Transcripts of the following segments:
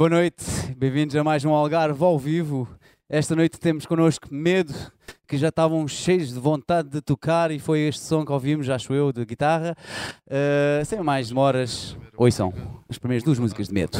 Boa noite, bem-vindos a mais um Algarve ao vivo. Esta noite temos connosco Medo, que já estavam cheios de vontade de tocar e foi este som que ouvimos, acho eu, de guitarra. Uh, sem mais demoras, ouçam as primeiras duas músicas de Medo.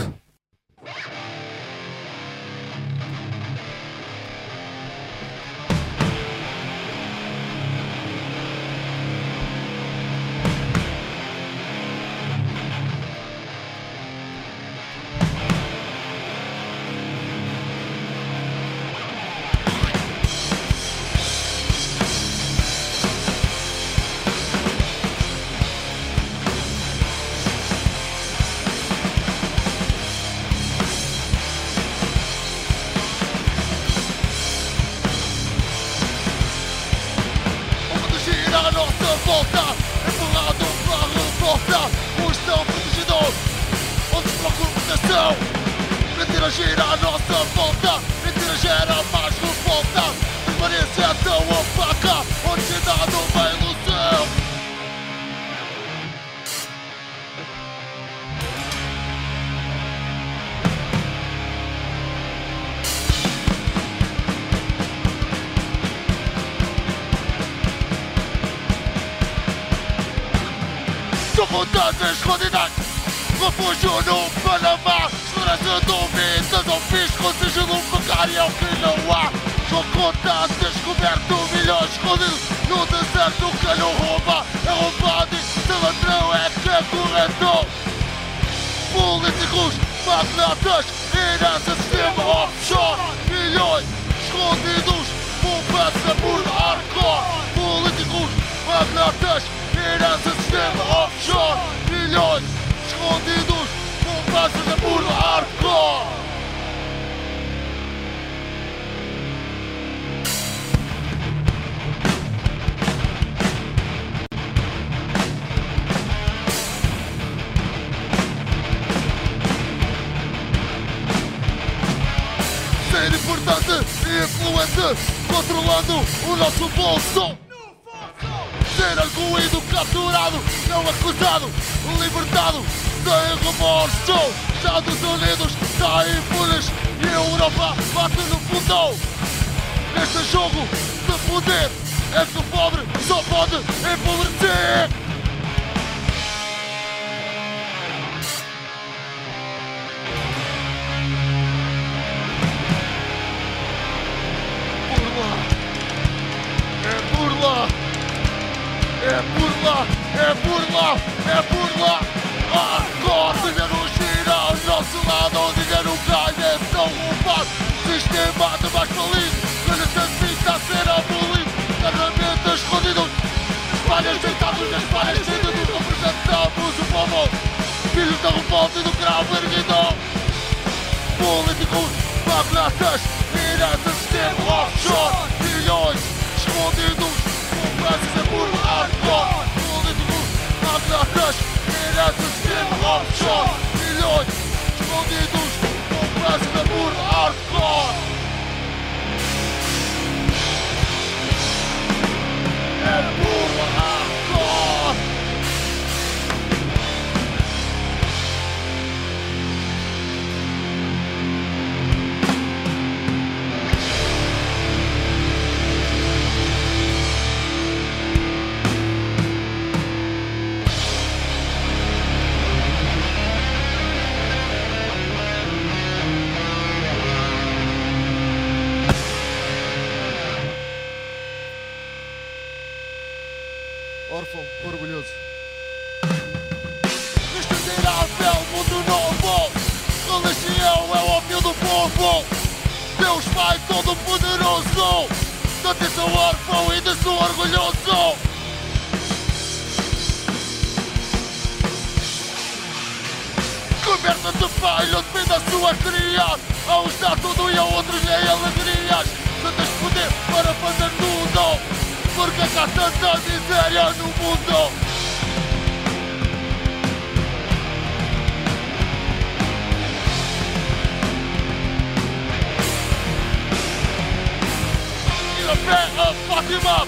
capturado, não acusado, libertado, sem remorso. Estados Unidos está impunes e a Europa bate no fundão. Neste jogo de poder, é que o pobre só pode empobrecer. É por lá. É por lá. É por lá, é por lá, é burla. É Acorda, dinheiro gira ao nosso lado, o é ganha, não roubar. Sistema de mais feliz, mas essa vida a ser abolido. Ferramentas escondidas, espalhas deitadas nas palhas, sendo que representamos o povo. Filhos da revolta e do grau erguido. Políticos, magnatas, diretas, sistema offshore. Чорний льоть, чоловій душ, образка Deus Pai Todo-Poderoso, de ti sou órfão e de sou orgulhoso. Governa de pai, onde da sua A uns dá tudo e a outros nem alegrias Se tens poder para fazer tudo porque há tanta miséria no mundo. Café of Fátima,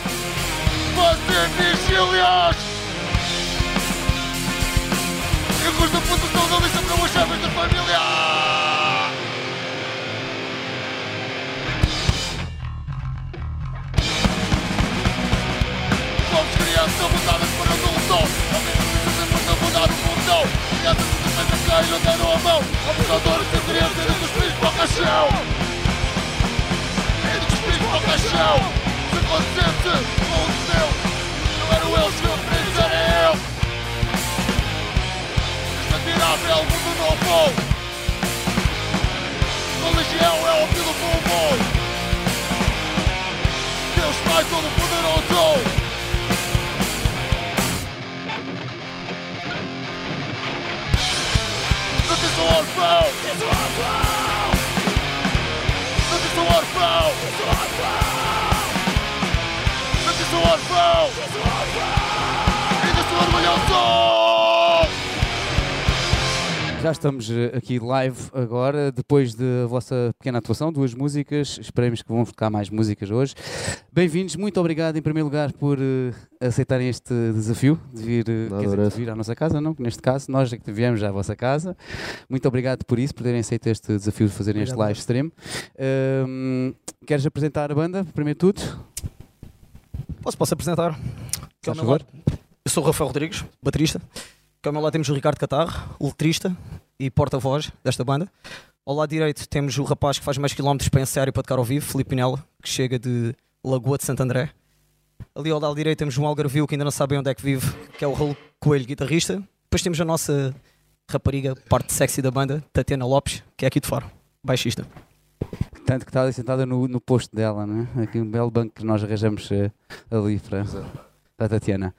Patricílios! Eu gosto da pontuação da lista para os chaves da família! Somos crianças mudadas para adulto Homens precisamos de mudar o mundo Crianças que defendem quem lhe deram a mão Abusadores de crianças e dos filhos para o caixão céu Se acontecesse com o céu Não eram eles que eu queria era eu. Este admirável mundo novo Religião é o fim do povo Deus Pai Todo-Poderoso Notícia do órfão Notícia do órfão Notícia do órfão Notícia do órfão Ainda sou orgulhoso Já estamos eh, aqui live agora, depois da vossa pequena atuação, duas músicas. Esperemos que vão tocar mais músicas hoje. Bem-vindos, muito obrigado em primeiro lugar por eh, aceitarem este desafio de vir, eh, Nada, quer dizer, de vir à nossa casa, não? Neste caso, nós é que viemos à vossa casa. Muito obrigado por isso, por terem aceito este desafio de fazerem este live stream. Ahm, queres apresentar a banda, primeiro de tudo? Posso, posso apresentar? Meu favor. Eu sou o Rafael Rodrigues, baterista. Meu lado temos o Ricardo Catarro, letrista e porta-voz desta banda. Ao lado direito temos o rapaz que faz mais quilómetros para ensaiar e para tocar ao vivo, Filipe Pinela, que chega de Lagoa de Santo André. Ali ao lado direito temos um Algarvio que ainda não sabem onde é que vive, que é o Raul Coelho, guitarrista. Depois temos a nossa rapariga, parte sexy da banda, Tatiana Lopes, que é aqui de fora, baixista. Tanto que está ali sentada no, no posto dela, não é? Aqui um belo banco que nós arranjamos eh, ali para, para a Tatiana.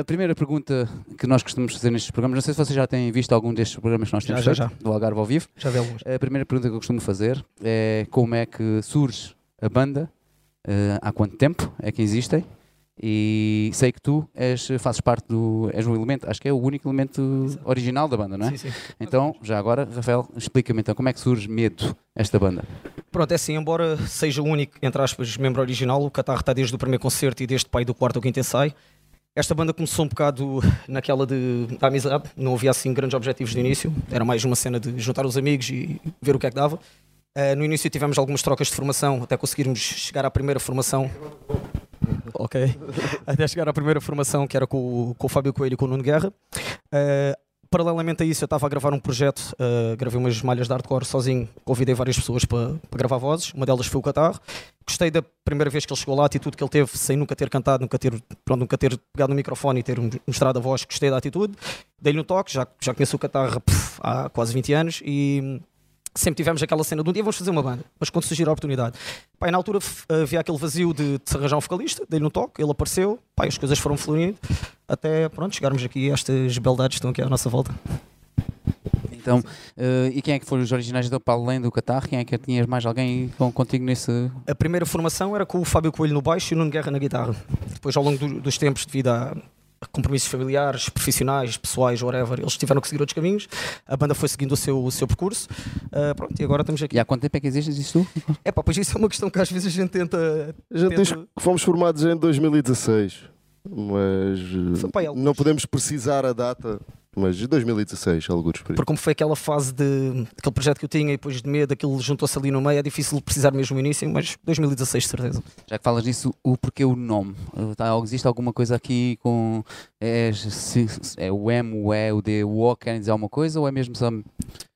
A primeira pergunta que nós costumamos fazer nestes programas, não sei se vocês já têm visto algum destes programas que nós Já, temos já, feito, do Algarve ao vivo. Já vê alguns. A primeira pergunta que eu costumo fazer é como é que surge a banda, eh, há quanto tempo é que existem e sei que tu és, fazes parte do, és um elemento, acho que é o único elemento original da banda, não é? Sim, sim. Então, já agora, Rafael, explica-me então como é que surge Medo, esta banda? Pronto, é assim, embora seja o único, entre aspas, membro original, o Catarro está desde o primeiro concerto e desde pai do quarto ou quinto ensaio. Esta banda começou um bocado naquela de, da amizade, não havia assim grandes objetivos de início, era mais uma cena de juntar os amigos e ver o que é que dava. Eh, no início tivemos algumas trocas de formação até conseguirmos chegar à primeira formação. Ok. Até chegar à primeira formação que era com, o- com o Fábio Coelho e com o Nuno Guerra. Eh, paralelamente a isso, eu estava a gravar um projeto, eh, gravei umas malhas de hardcore sozinho, convidei várias pessoas para, gravar vozes, uma delas foi o Catarro. Gostei da primeira vez que ele chegou lá, a atitude que ele teve, sem nunca ter cantado, nunca ter, pronto, nunca ter pegado no microfone e ter mostrado a voz, gostei da atitude. Dei-lhe um toque, já, já conheço o Catarro pff, há quase 20 anos e sempre tivemos aquela cena de um dia vamos fazer uma banda, mas quando surgir a oportunidade. Pá, e na altura f- havia aquele vazio de, de se arranjar um vocalista, dei-lhe um toque, ele apareceu, pá, e as coisas foram florindo até pronto, chegarmos aqui a estas beldades que estão aqui à nossa volta. Então, eh, e quem é que foram os originais então, para além do Catarro? Quem é que tinhas mais alguém com, contigo nesse. A primeira formação era com o Fábio Coelho no baixo e o Nuno Guerra na guitarra. Depois, ao longo do- dos tempos, devido a compromissos familiares, profissionais, pessoais, whatever, eles tiveram que seguir outros caminhos. A banda foi seguindo o seu, o seu percurso. Ah, pronto, e agora estamos aqui. E há quanto tempo é que existes isso? É pá, pois isso é uma questão que às vezes a gente tenta. A gente diz tenta- que fomos formados em 2016, mas não podemos precisar a data, mas de 2016, alguns por aí. Porque como foi aquela fase de aquele projeto que eu tinha e depois de medo, aquilo juntou-se ali no meio, é difícil precisar mesmo no início, mas 2016 de certeza. Já que falas nisso, o porquê o nome? Eh, tá- existe alguma coisa aqui com. É, se- é o M, o E, o D, o O, querem dizer alguma coisa? Ou é mesmo só.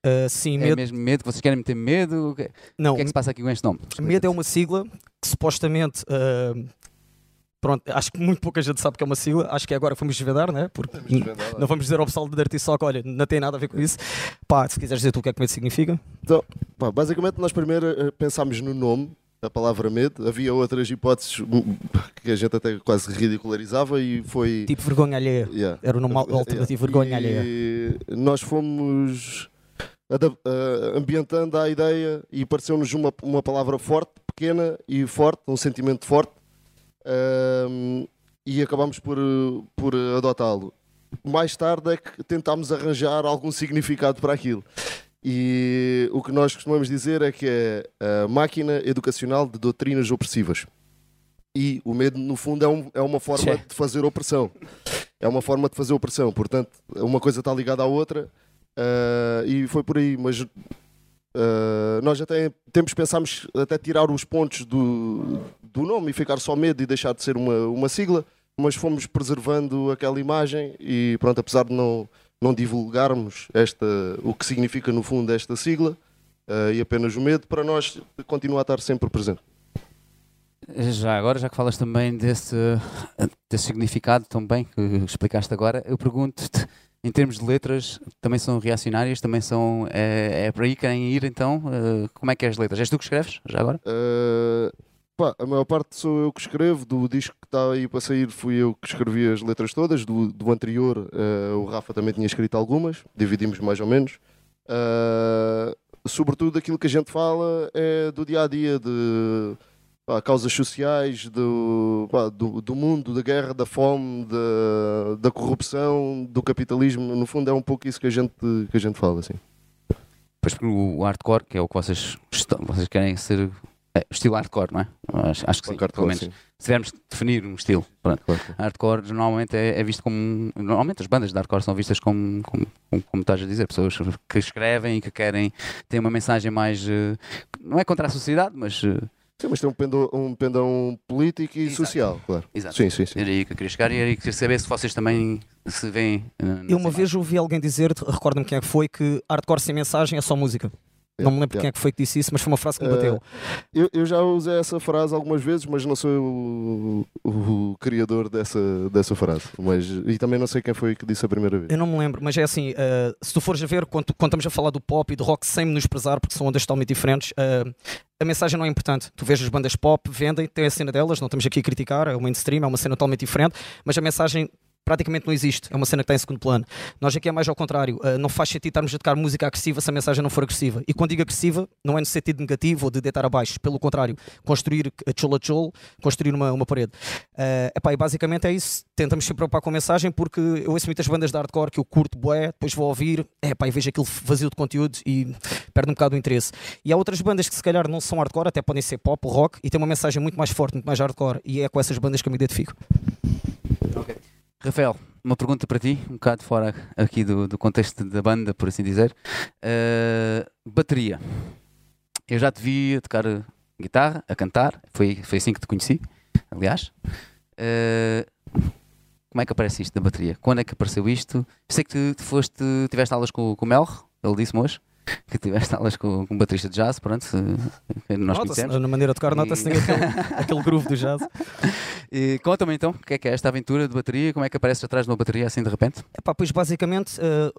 Ah, sim, É medo. mesmo medo? Vocês querem meter medo? O que, Não, o que é que se passa aqui com este nome? Medo é uma sigla que supostamente. ah, pronto, acho que muito pouca gente sabe que é uma sigla. Acho que agora vamos desvendar, né? Porque não vamos dizer ao pessoal do Dirty Sock, olha, não tem nada a ver com isso. Pá, se quiseres dizer tu o que é que medo significa. Pá, basicamente, nós primeiro eh, pensámos no nome, a palavra medo. Havia outras hipóteses que a gente até quase ridicularizava e foi. Tipo vergonha alheia. Yeah. Era o nome alternativo, vergonha alheia. E nós fomos ah, ambientando a ideia e pareceu-nos uma, uma palavra forte, pequena e forte, um sentimento forte, ahm, e acabámos por, por adotá-lo. Mais tarde é que tentámos arranjar algum significado para aquilo. E o que nós costumamos dizer é que é a máquina educacional de doutrinas opressivas. E o medo, no fundo, é, um- é uma forma Tchê. de fazer opressão. É uma forma de fazer opressão. Portanto, uma coisa está ligada à outra ah, e foi por aí. Mas ah, nós até temos pensámos até tirar os pontos do, do nome e ficar só medo e deixar de ser uma, uma sigla, mas fomos preservando aquela imagem e pronto, apesar de não, não divulgarmos esta, o que significa no fundo esta sigla ah, e apenas o medo, para nós continua a estar sempre presente. Já agora, já que falas também desse, desse significado também que explicaste agora, eu pergunto-te, em termos de letras, também são reacionárias, também são. É, é para aí que querem ir então? Uh, como é que é as letras? És tu que escreves, já agora? Uh, pá, a maior parte sou eu que escrevo, do disco que está aí para sair fui eu que escrevi as letras todas, do, do anterior uh, o Rafa também tinha escrito algumas, dividimos mais ou menos. sobretudo aquilo que a gente fala é do dia a dia, de pá, causas sociais, do, pá, do, do, mundo, da guerra, da fome, da, da corrupção, do capitalismo. No fundo, é um pouco isso que a gente, que a gente fala. Assim. Pois porque o hardcore, que é o que vocês, estão, vocês querem ser. É, estilo hardcore, não é? Acho, acho que sim, hardcore, pelo menos. Sim. Se tivermos de definir um estilo, pronto. Claro. Hardcore normalmente é, é, visto como. Normalmente as bandas de hardcore são vistas como, como, como, como estás a dizer, pessoas que escrevem e que querem ter uma mensagem mais. Eh, não é contra a sociedade, mas eh, Sim, mas tem um pendão, um pendão político e Exato. social, claro. Exato. Sim, sim, sim. Era aí que eu queria chegar e era aí que queria saber se vocês também se veem. Uh, eu uma vez ouvi alguém dizer, recordo-me quem é que foi, que hardcore sem mensagem é só música. Não me lembro quem é que foi que disse isso, mas foi uma frase que me bateu. Uh, eu, eu, já usei essa frase algumas vezes, mas não sou o, o, o, criador dessa, dessa frase. Mas, e também não sei quem foi que disse a primeira vez. Eu não me lembro, mas é assim: uh, se tu fores a ver, quando, quando, estamos a falar do pop e do rock sem menosprezar, porque são ondas totalmente diferentes, uh, a mensagem não é importante. Tu vês as bandas pop, vendem, tem a cena delas, não estamos aqui a criticar, é o mainstream, é uma cena totalmente diferente, mas a mensagem praticamente não existe. É uma cena que está em segundo plano. Nós aqui é mais ao contrário. Uh, não faz sentido estarmos a tocar música agressiva se a mensagem não for agressiva. E quando digo agressiva, não é no sentido negativo ou de deitar abaixo. Pelo contrário, construir a chola chol, construir uma, uma parede. Uh, epá, e basicamente é isso. Tentamos se preocupar com a mensagem porque eu ouço muitas bandas de hardcore que eu curto bué, depois vou ouvir, epá, e vejo aquilo vazio de conteúdo e perde um bocado o interesse. E há outras bandas que se calhar não são hardcore, até podem ser pop, rock, e têm uma mensagem muito mais forte, muito mais hardcore. E é com essas bandas que eu me identifico. Rafael, uma pergunta para ti, um bocado fora aqui do, do contexto da banda, por assim dizer. Uh, bateria. Eu já te vi a tocar guitarra, a cantar, foi, foi assim que te conheci, aliás. Uh, como é que aparece isto da bateria? Quando é que apareceu isto? sei que tu foste, tiveste aulas com, com o Melro, ele disse-me hoje que tiveste aulas com, com um baterista de jazz, pronto, nós conhecemos. Na maneira de tocar, nota-se e... aquele, aquele groove do jazz. E conta-me então, o que é que é esta aventura de bateria? Como é que apareces atrás de uma bateria assim de repente? Epá, pois basicamente, uh,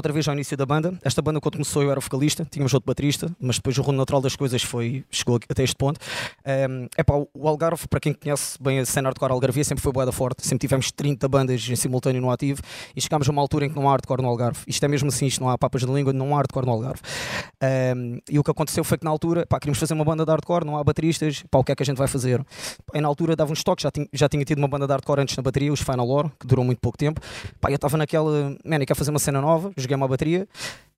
outra vez ao início da banda. Esta banda, quando começou, eu era vocalista, tínhamos outro baterista, mas depois o rumo natural das coisas foi, chegou até este ponto. Um, ehm, epá, o Algarve, para quem conhece bem a cena hardcore Algarvia, sempre foi boa forte. Sempre tivemos 30 bandas em simultâneo no ativo e chegámos a uma altura em que não há hardcore no Algarve. Isto é mesmo assim, isto não há papas de língua, não há hardcore no Algarve. Um, ehm, e o que aconteceu foi que na altura, pá, queríamos fazer uma banda de hardcore, não há bateristas, pá, o que é que a gente vai fazer? E na altura dava um estoque, já, tinha, já tinha tido uma banda de hardcore antes na bateria, os Final War, que durou muito pouco tempo. Pá, eu estava naquela, man, quer fazer uma cena nova, joguei uma bateria.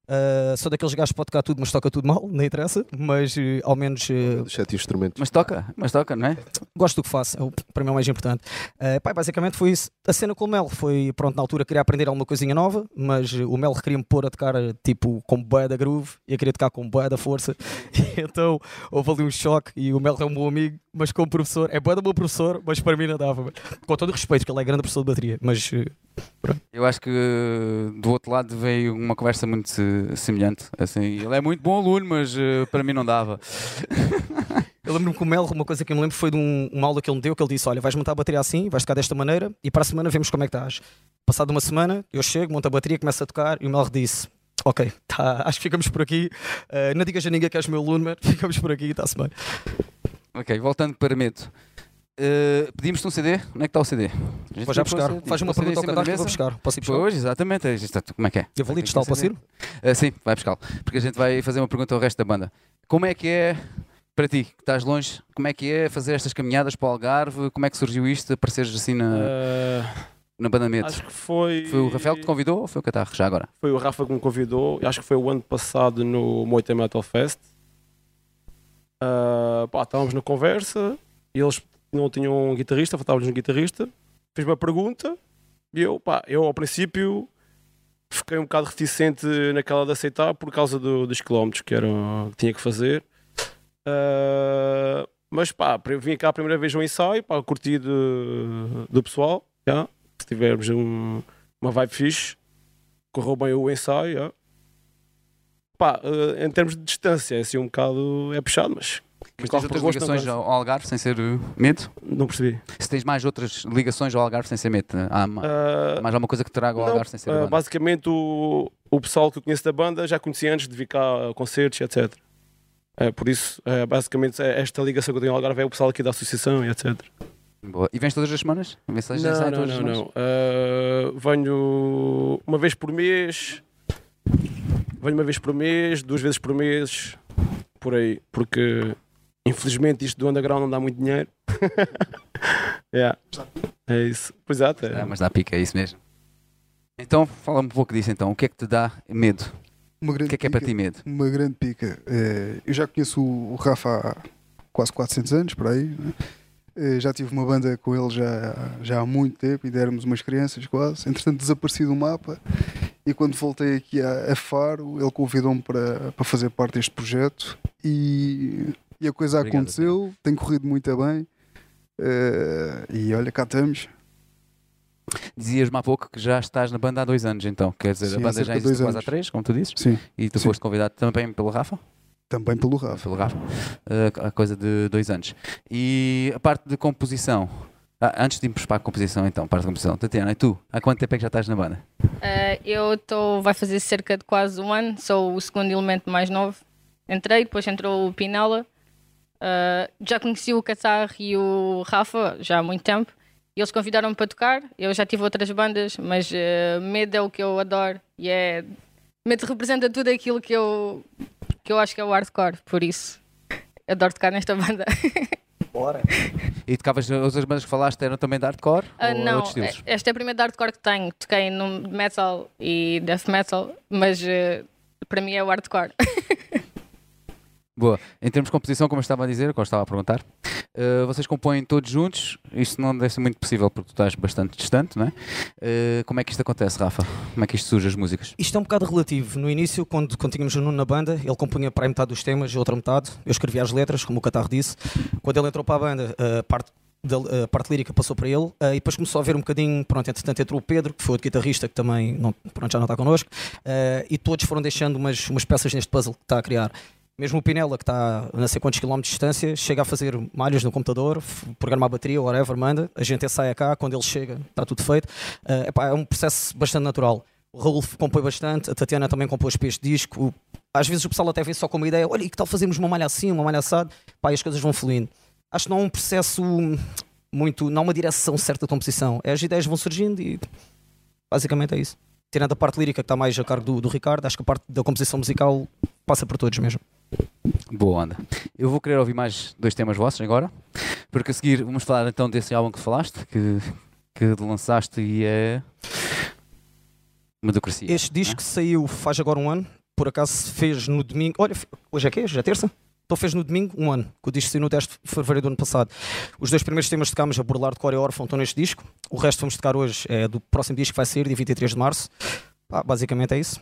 Uh, sou daqueles gajos que pode tocar tudo, mas toca tudo mal, não interessa. Mas uh, ao menos. Uh, Sete instrumentos. Mas toca, mas toca, não é? Gosto do que faço, é o, para mim é o mais importante. Uh, pá, basicamente foi isso. A cena com o Mel foi, pronto, na altura queria aprender alguma coisinha nova, mas o Mel queria-me pôr a tocar tipo com boia da groove e eu queria tocar com boia da força. então houve ali um choque e o Mel é um bom amigo, mas como professor, é boa da bom professor, mas para mim não dava. Com todo o respeito, que ele é grande professor de bateria, mas eu acho que do outro lado veio uma conversa muito semelhante. Assim, ele é muito bom aluno, mas uh, para mim não dava. Eu lembro-me com o Mel, uma coisa que eu me lembro foi de um, uma aula que ele me deu, que ele disse, olha, vais montar a bateria assim, vais tocar desta maneira, e para a semana vemos como é que estás. Passado uma semana, eu chego, monto a bateria, começo a tocar, e o Mel disse, ok, tá, acho que ficamos por aqui, uh, não digas a ninguém que és meu aluno, mas ficamos por aqui, está-se bem. Ok, voltando para Medo. Uh, Pedimos-te um CD, onde é que está o CD? Vou já buscar. Faz uma pergunta ao cantar que eu vou buscar. Posso ir buscar? Pois, exatamente. Como é que é? Eu vou ali testar, posso ir? Uh, sim, vai buscar Porque a gente vai fazer uma pergunta ao resto da banda. Como é que é, para ti, que estás longe, como é que é fazer estas caminhadas para o Algarve? Como é que surgiu isto, apareceres assim na... Uh... Na banda Medo. Acho que foi. Foi o Rafael que te convidou ou foi o Catarro? Já agora? Foi o Rafa que me convidou. Acho que foi o ano passado no Moita Metal Fest. Uh, pá, estávamos na conversa e eles não tinham um guitarrista, faltava-lhes um guitarrista. Fez uma pergunta e eu, pá, eu ao princípio fiquei um bocado reticente naquela de aceitar por causa do, dos quilómetros que, era, que tinha que fazer. Uh, mas pá, vim cá a primeira vez ao ensaio, pá, curti do, do pessoal. Yeah. Se tivermos um, uma vibe fixe, correu bem o ensaio. Pá, uh, em termos de distância, é assim um bocado é puxado, mas Mas tens outras ligações ao Algarve sem ser uh, medo? Não percebi. Se tens mais outras ligações ao Algarve sem ser medo? Há Ah, mais alguma coisa que te traga ao não, Algarve sem ser ah, banda? basicamente o, o pessoal que eu conheço da banda já conhecia antes de vir cá a concertos, etc. É, por isso, é, basicamente, é- esta ligação que eu tenho ao Algarve é o pessoal aqui da associação etc. Boa. E vens todas as semanas? Vens Não, não, não, não. Ah, venho uma vez por mês. Venho uma vez por mês, duas vezes por mês, por aí. Porque, infelizmente, isto do underground não dá muito dinheiro. yeah. É isso. Pois. É. Ah, mas dá pica, é isso mesmo. Então, fala-me um pouco disso então. O que é que te dá medo? Uma O que é que é para pica. ti medo? Uma grande pica. Eh, eu já conheço o Rafa há quase 400 anos, por aí. né? Eh, já tive uma banda com ele já, já há muito tempo, ainda éramos umas crianças quase. Entretanto, desapareci do mapa. E quando voltei aqui a, a Faro, ele convidou-me para, para fazer parte deste projeto. E, e a coisa Obrigado, aconteceu, tem corrido muito bem. Eh, e olha, cá estamos. Dizias-me há pouco que já estás na banda há dois anos, então. Quer dizer, Sim, a banda já existe quase há três, como tu dizes. Sim, E tu Sim. foste convidado também pelo Rafa? também pelo Rafa. Pelo Rafa. Uh, a coisa de dois anos. E a parte de composição. Ah, antes de irmos para a composição, então, parte de composição. Tatiana, e tu? Há quanto tempo é que já estás na banda? Eh, eu estou, vai fazer cerca de quase um ano, sou o segundo elemento mais novo. Entrei, depois entrou o Pinela. Eh, já conheci o Catar e o Rafa já há muito tempo. E eles convidaram-me para tocar. Eu já tive outras bandas, mas eh, Medo é o que eu adoro e é. Medo representa tudo aquilo que eu, que eu acho que é o hardcore, por isso adoro tocar nesta banda. Bora. E tocavas, as outras bandas que falaste eram também de hardcore? Ah, ou não, outros estilos? esta é a primeira de hardcore que tenho. Toquei no metal e death metal, mas eh, para mim é o hardcore. Boa. Em termos de composição, como eu estava a dizer, como estava a perguntar, uh, vocês compõem todos juntos. Isto não deve ser muito possível porque tu estás bastante distante, não é? Uh, como é que isto acontece, Rafa? Como é que isto surge as músicas? Isto é um bocado relativo. No início, quando, quando tínhamos o Nuno na banda, ele compunha para metade dos temas outra metade. Eu escrevia as letras, como o Catarro disse. Quando ele entrou para a banda, a parte, da, a parte lírica passou para ele. eh, E depois começou a ver um bocadinho. Pronto, entretanto entrou o Pedro, que foi outro guitarrista que também não, pronto, já não está connosco. eh, E todos foram deixando umas, umas peças neste puzzle que está a criar. Mesmo o Pinela, que está a não sei quantos quilómetros de distância, chega a fazer malhas no computador, programar a bateria, whatever, manda. A gente sai cá, quando ele chega, está tudo feito. Eh, epá, é um processo bastante natural. O Raul compõe bastante, a Tatiana também compôs para este disco. Às vezes o pessoal até vê só com uma ideia: olha, e que tal fazermos uma malha assim, uma malha assado? Pá, e as coisas vão fluindo. Acho que não é um processo muito. não há uma direção certa de composição. É, as ideias vão surgindo e basicamente é isso. Tirando a parte lírica que está mais a cargo do, do Ricardo, acho que a parte da composição musical passa por todos mesmo. Boa onda. Eu vou querer ouvir mais dois temas vossos agora, porque a seguir vamos falar então desse álbum que falaste, que, que lançaste e é. Democracia. Este disco saiu faz agora um ano, por acaso fez no domingo. Olha, hoje é que Hoje é terça? Então fez no domingo um ano, que o disco saiu no 10 de fevereiro do ano passado. Os dois primeiros temas que tocámos, a Burlar de Core e Órfão, estão neste disco. O resto vamos tocar hoje é do próximo disco que vai sair, dia 23 de março. Pá, basicamente é isso.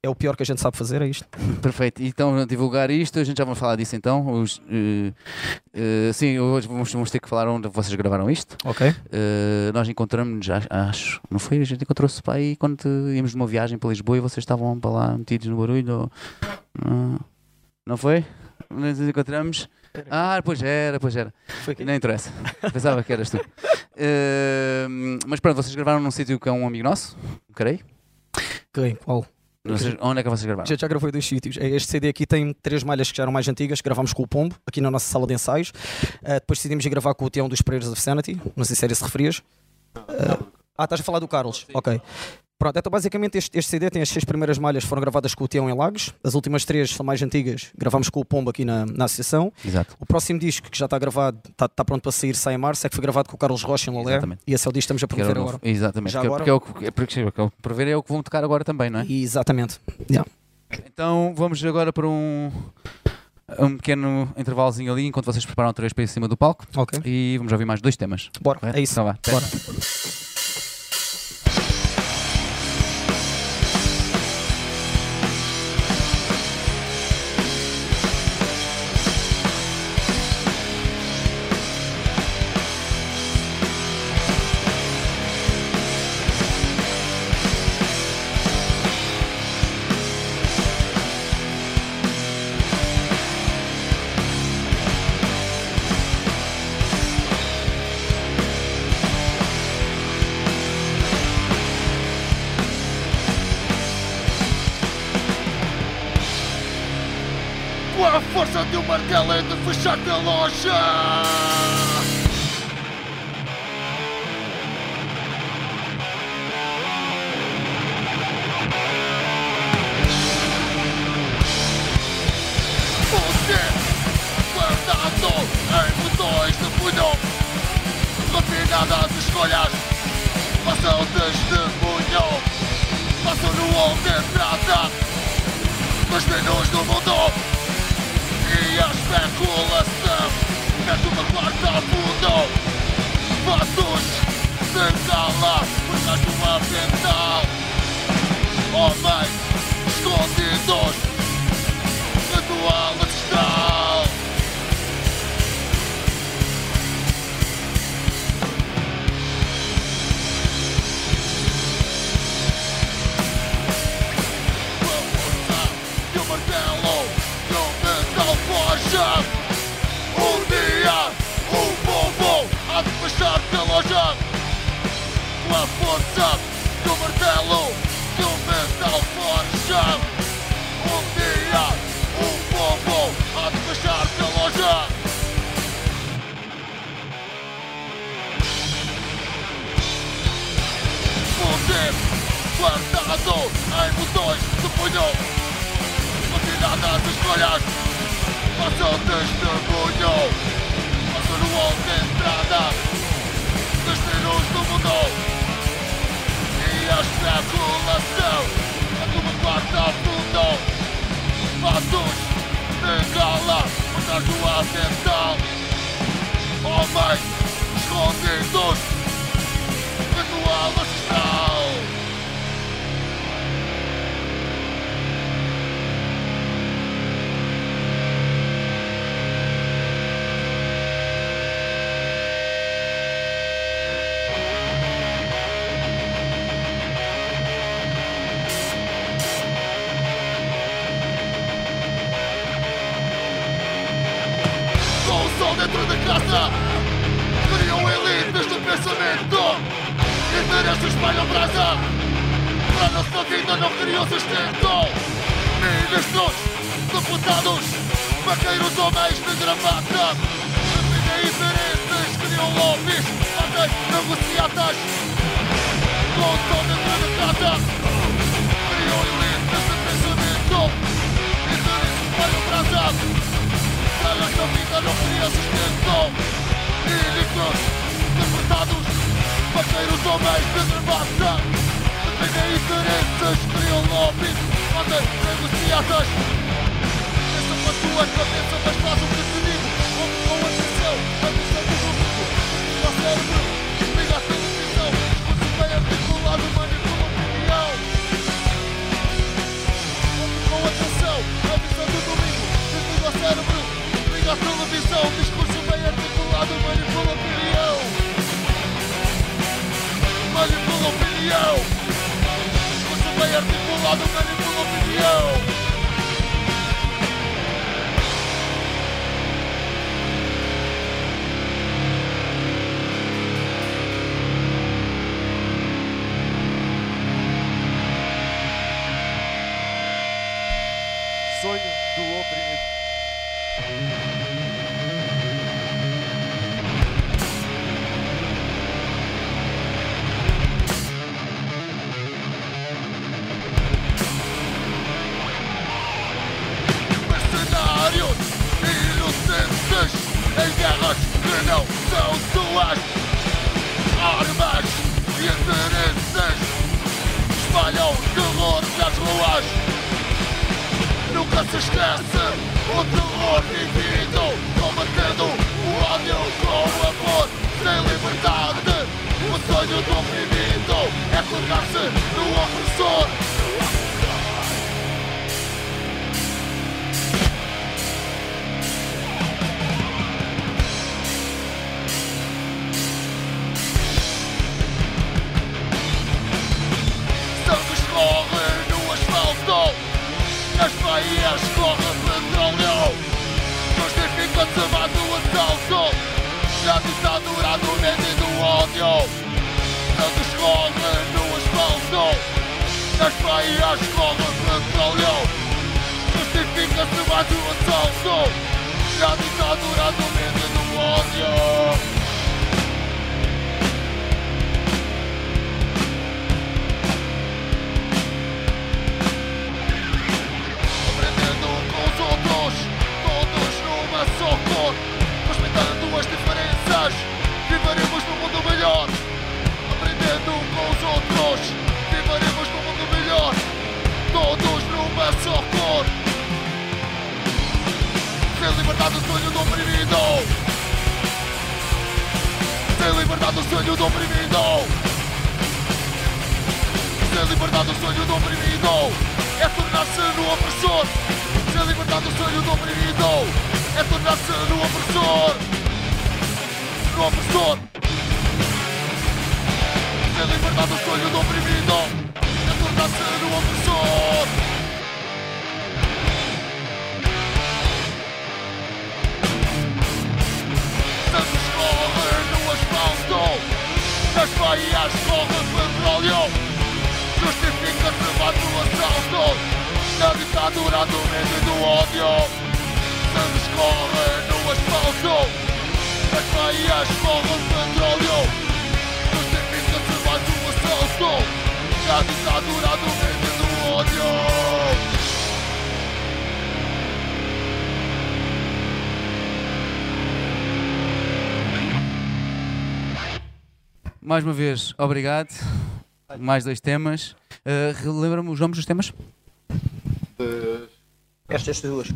É o pior que a gente sabe fazer, é isto. Perfeito. Então, divulgar isto, a gente já vai falar disso então. Os, eh, eh, sim, hoje vamos, vamos ter que falar onde vocês gravaram isto. Ok. Eh, nós encontramos-nos, acho- não foi? A gente encontrou-se para aí quando íamos numa viagem para Lisboa e vocês estavam para lá metidos no barulho. Não, não foi? Nós nos encontramos. Ah, pois era, pois era. Foi aqui. Não interessa. Pensava que eras tu. Eh, mas pronto, vocês gravaram num sítio que é um amigo nosso, creio. Ok, qual? Vocês- onde é que vocês gravaram? Já, já gravei dois sítios. Este CD aqui tem três malhas que já eram mais antigas, gravámos com o Pombo, aqui na nossa sala de ensaios. Uh, depois decidimos gravar com o Tião dos Pereiras of Sanity, não sei se era esse referias. Uh, ah, estás a falar do Carlos? Ok. Pronto, então basicamente este, este CD tem as seis primeiras malhas que foram gravadas com o Tião em Lagos, as últimas três são mais antigas, gravámos com o Pombo aqui na, na associação. Exato. O próximo disco que já está gravado, está, está pronto para sair, sai em março, é que foi gravado com o Carlos Rocha em Lolé. Exatamente. E esse é o disco que estamos a promover agora. Exatamente. Já que é- agora? porque é o que- é porque, porque é o que prever é o que vão tocar agora também, não é? Exatamente. Yeah. Então vamos agora para um, um pequeno intervalozinho ali enquanto vocês preparam vez para ir em cima do palco Ok. e vamos ouvir mais dois temas. Bora. correto? É isso. Então vá. Bora. escolhas Faça o testemunho Faça no alto de entrada Destinos do mundo E é a especulação É como guarda fundo Passos de gala Matar do atental Homens oh, escondidos Ritual Sentam ministros, deputados, vaqueiros, homens de gravata. Vida diferentes, criam lobbies, atas negociatas. Com de granada, criam elites de pensamento. E de isso vai o prazado, para que a vida não cria sustento. Ministros, deputados, vaqueiros, homens de gravata. Vida diferente achas, Bril Lopes, anda pelos piatas. Essa para a tua cabeça, mas faz o que te digo, como com a Yo! Sem liberdade o sonho do oprimido. É tornar-se no opressor. Sangue escorre no asfalto. Nas veias corre petróleo. Justifica-se levado o assalto. Na ditadura do medo e do ódio. Sangue escorre no asfalto. Nas veias corre petróleo ditadura do medo e do ódio Mais uma vez, obrigado. Mais dois temas. Uh, Relembra-me os nomes dos temas? Estas duas.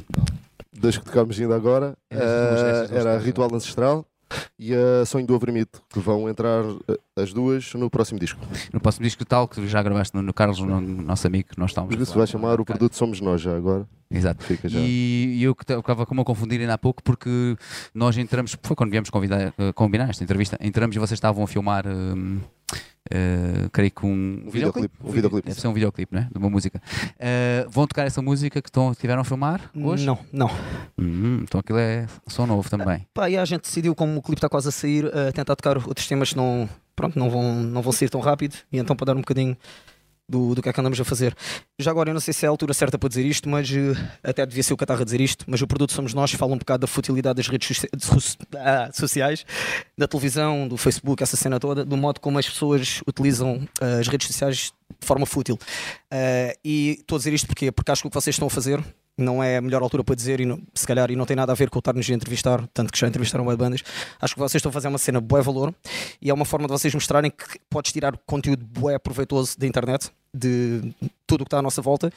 Das que tocámos ainda agora, eh, duas era Ritual Ancestral e a Sonho do Oprimido, que vão entrar eh, as duas no próximo disco. No próximo disco tal, que já gravaste no, no Carlos, no, nosso amigo, que nós estávamos. Isso vai chamar o produto Somos Nós já agora. Exato. Fica já. E, e eu que t- eu estava como a confundir ainda há pouco porque nós entramos, foi quando viemos convidar, eh, combinar esta entrevista, entramos e vocês estavam a filmar, hum, eh, creio que um, Um videoclipe, um videoclipe. Deve ser um videoclipe, né? De uma música. Eh, vão tocar essa música que estão, tiveram a filmar hoje? Não, não. Hum, então aquilo é som novo também. Pá, e a gente decidiu, como o clipe está quase a sair, a tentar tocar outros temas que não, pronto, não, vão, não vão sair tão rápido e então para dar um bocadinho do, do que é que andamos a fazer. Já agora, eu não sei se é a altura certa para dizer isto, mas eh, até devia ser o Catarra a dizer isto, mas o produto somos nós, fala um bocado da futilidade das redes ah, sociais, da televisão, do Facebook, essa cena toda, do modo como as pessoas utilizam ah, as redes sociais de forma fútil. Ah, e estou a dizer isto porque, porque acho que o que vocês estão a fazer não é a melhor altura para dizer, e não- se calhar, e não tem nada a ver com estar-nos a entrevistar, tanto que já entrevistaram web bandas. Acho que vocês estão a fazer uma cena bué valor e é uma forma de vocês mostrarem que podes tirar conteúdo bué proveitoso da internet, de tudo o que está à nossa volta.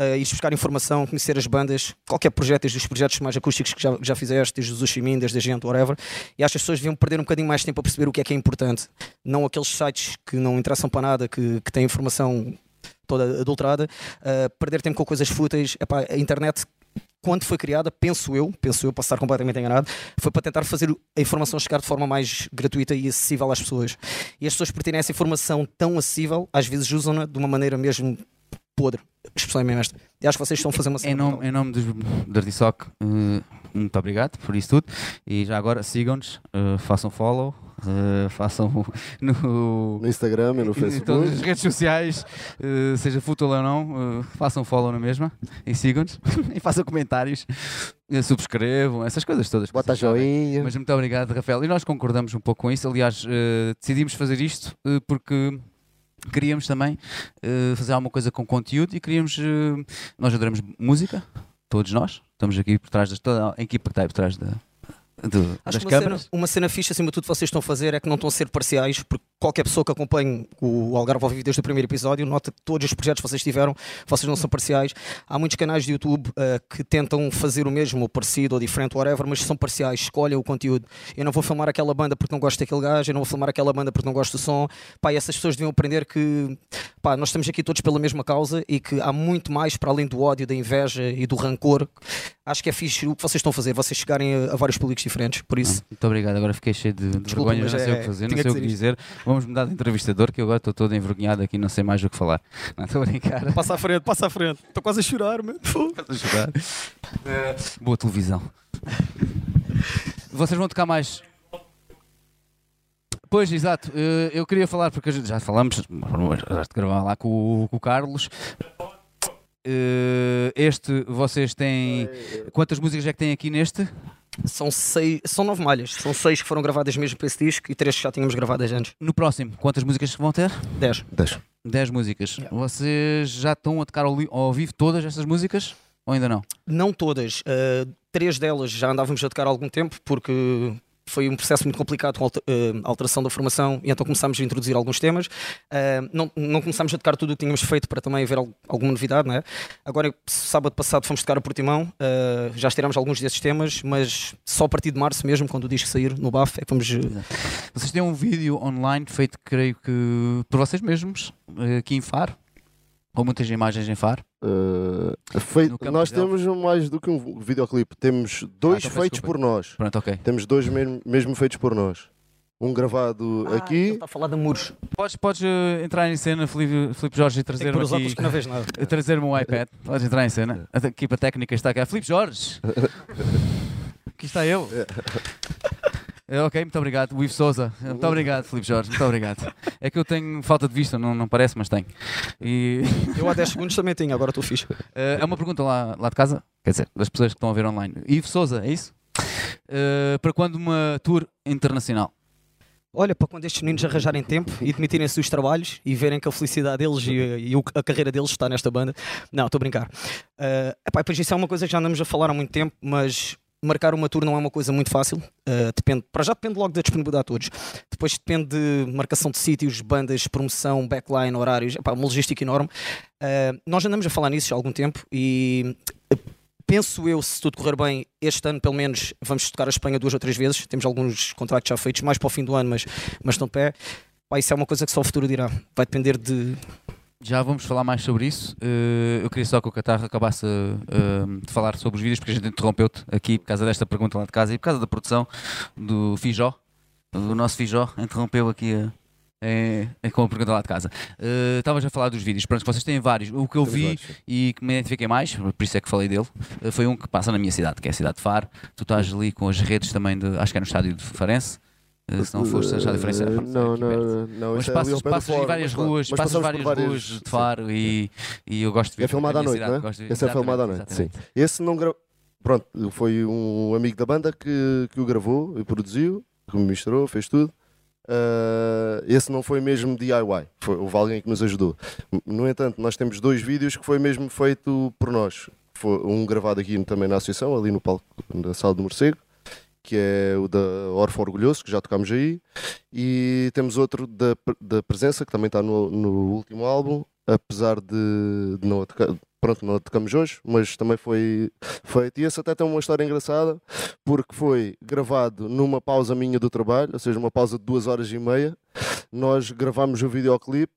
Uh, buscar informação, conhecer as bandas, qualquer projeto, desde os projetos mais acústicos que já, já fizeste, desde os Ushimin, desde a gente, whatever. E acho que as pessoas deviam perder um bocadinho mais tempo a perceber o que é que é importante. Não aqueles sites que não interessam para nada, que, que têm informação toda adulterada, uh, perder tempo com coisas fúteis. Epá, a internet quando foi criada, penso eu, penso eu, posso estar completamente enganado, foi para tentar fazer a informação chegar de forma mais gratuita e acessível às pessoas. E as pessoas por terem essa informação tão acessível, às vezes usam-na de uma maneira mesmo podre. A expressão é mesmo esta. E acho que vocês estão a fazer uma Em nome, em nome dos Dirty Sock, eh, muito obrigado por isso tudo. E já agora sigam-nos, eh, façam follow, eh, façam no, No Instagram e no em todas as Facebook. redes sociais, eh, seja fútil ou não, façam follow na mesma e sigam-nos e façam comentários, subscrevam, essas coisas todas. Bota joinha. Mas muito obrigado, Rafael. E nós concordamos um pouco com isso. Aliás, decidimos fazer isto porque queríamos também eh, fazer alguma coisa com conteúdo e queríamos. eh, nós adoramos música, todos nós. Estamos aqui por trás de toda a equipa que está aí por trás da, do- Acho das uma cena, câmaras. uma cena fixe acima de tudo que vocês estão a fazer é que não estão a ser parciais, porque qualquer pessoa que acompanhe o Algarve ao vivo desde o primeiro episódio nota que todos os projetos que vocês tiveram, vocês não são parciais. Há muitos canais de YouTube eh, que tentam fazer o mesmo, ou parecido, ou diferente, whatever, mas são parciais, escolhem o conteúdo. Eu não vou filmar aquela banda porque não gosto daquele gajo, eu não vou filmar aquela banda porque não gosto do som. Pá, e essas pessoas deviam aprender que pá, nós estamos aqui todos pela mesma causa e que há muito mais para além do ódio, da inveja e do rancor. Acho que é fixe o que vocês estão a fazer, vocês chegarem a, a vários públicos diferentes. Por isso, Muito obrigado. Agora fiquei cheio de, de Desculpa, vergonha, mas não sei é- o que fazer, não sei o que dizer. Vamos mudar de entrevistador, que eu agora estou todo envergonhado aqui, não sei mais o que falar. Não estou a brincar. passa à frente, passa à frente. Estou quase a chorar, meu. Estou a chorar. Eh, Boa televisão. Vocês vão tocar mais. Pois, exato. Eh, Eu queria falar, porque já falamos, já te gravar lá com, com o Carlos. Eh, este, vocês têm. Quantas músicas é que têm aqui neste? São, seis, são nove malhas. São seis que foram gravadas mesmo para esse disco e três que já tínhamos gravadas antes. No próximo, quantas músicas vão ter? Dez. 10 músicas. Vocês já estão a tocar ao, ao vivo todas estas músicas? Ou ainda não? Não todas. uh, três delas já andávamos a tocar há algum tempo porque foi um processo muito complicado com a a alteração da formação e então começámos a introduzir alguns temas. Uh, não, não começámos a tocar tudo o que tínhamos feito para também haver al- alguma novidade, não é? Agora, sábado passado, fomos tocar a Portimão, uh, já estirámos alguns desses temas, mas só a partir de março mesmo, quando o disco sair no BAF, é que vamos. Vocês têm um vídeo online feito, creio que, por vocês mesmos, eh, aqui em Faro. Com muitas imagens em Faro. Uh, feito- nós temos mais do que um videoclipe. Temos dois então peço feitos desculpa. por nós. Pronto, ok. Temos dois mesmo, mesmo feitos por nós. Um gravado Ele aqui. está a falar de muros. Podes, podes eh, entrar em cena, Filipe, Filipe Jorge, e trazer-me óculos aqui. que não vês nada. Trazer-me um iPad. Podes entrar em cena. A equipa técnica está cá. Filipe Jorge! Aqui está eu. É, ok, muito obrigado. O Ivo Souza. Muito obrigado, Filipe Jorge. Muito obrigado. É que eu tenho falta de vista, não, não parece, mas tenho. E Eu há 10 segundos também tinha, agora estou fixe. eh, é uma pergunta lá, lá de casa, quer dizer, das pessoas que estão a ver online. Ivo Souza, é isso? Eh, para quando uma tour internacional? Olha, para quando estes meninos arranjarem tempo e demitirem-se dos trabalhos e verem que a felicidade deles e, e a carreira deles está nesta banda. Não, estou a brincar. Uh, epá, pois isso é uma coisa que já andamos a falar há muito tempo, mas marcar uma tour não é uma coisa muito fácil. Uh, depende, para já depende logo da disponibilidade de todos. Depois depende de marcação de sítios, bandas, promoção, backline, horários, epá, uma logística enorme. Uh, nós andamos a falar nisso há algum tempo e uh, penso eu, se tudo correr bem, este ano pelo menos vamos tocar a Espanha duas ou três vezes. Temos alguns contratos já feitos, mais para o fim do ano, mas, mas estão de pé. Pá, isso é uma coisa que só o futuro dirá. Vai depender de. Já vamos falar mais sobre isso. Eh, eu queria só que o Catarro acabasse eh, de falar sobre os vídeos, porque a gente interrompeu-te aqui por causa desta pergunta lá de casa e por causa da produção do Fijó. O nosso Fijó interrompeu aqui a. É, é com a pergunta lá de casa. Eh, Estavas a falar dos vídeos, pronto, vocês têm vários. O que eu vi e que me identifiquei mais, por isso é que falei dele, foi um que passa na minha cidade, que é a cidade de Faro. Tu estás ali com as redes também, de, acho que é no estádio de Farense. Eh, se não foste é, Uh, pronto, é não, perto. não, não. Mas é passas, passas em várias ruas, passas várias ruas de. Faro e, e eu gosto de ver. É filmado a à noite, não é? Esse é filmado à noite, sim. Esse não. Pronto, foi um amigo da banda que, que o gravou e produziu, que me misturou, fez tudo. Uh, esse não foi mesmo DIY, foi, houve alguém que nos ajudou. No entanto, nós temos dois vídeos que foi mesmo feito por nós. Foi um gravado aqui também na associação, ali no palco da sala do morcego, que é o da Órfão Orgulhoso, que já tocámos aí, e temos outro da, da Presença, que também está no, no último álbum, apesar de, de não tocar, pronto, não tocamos hoje, mas também foi feito. E esse até tem uma história engraçada, porque foi gravado numa pausa minha do trabalho, ou seja, uma pausa de duas horas e meia. Nós gravámos o videoclipe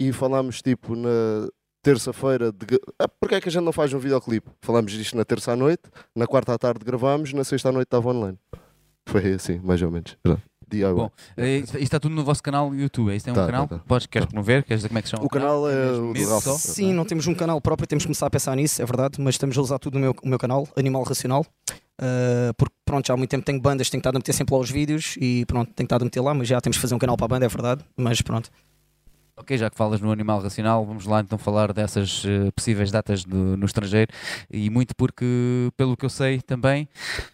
e falámos tipo na terça-feira de ah, porque é que a gente não faz um videoclipe? Falámos disto na terça à noite, na quarta à tarde gravámos, na sexta à noite estava online. Foi assim, mais ou menos. DIY. Bom, Eh, Isto está tudo no vosso canal YouTube. Isto tem um Tá, canal? tá, tá. Podes, queres promover? Queres dizer como é que se chama? O canal é mesmo o do só? Sim, não temos um canal próprio, temos que começar a pensar nisso, é verdade, mas estamos a usar tudo no meu, o meu canal, Animal Racional. Uh, porque pronto, já há muito tempo tenho bandas, tenho estado a meter sempre lá os vídeos e pronto, tenho estado a meter lá, mas já temos que fazer um canal para a banda, é verdade, mas pronto. Ok, já que falas no Animal Racional, vamos lá então falar dessas eh, possíveis datas do- no estrangeiro e muito porque, pelo que eu sei também,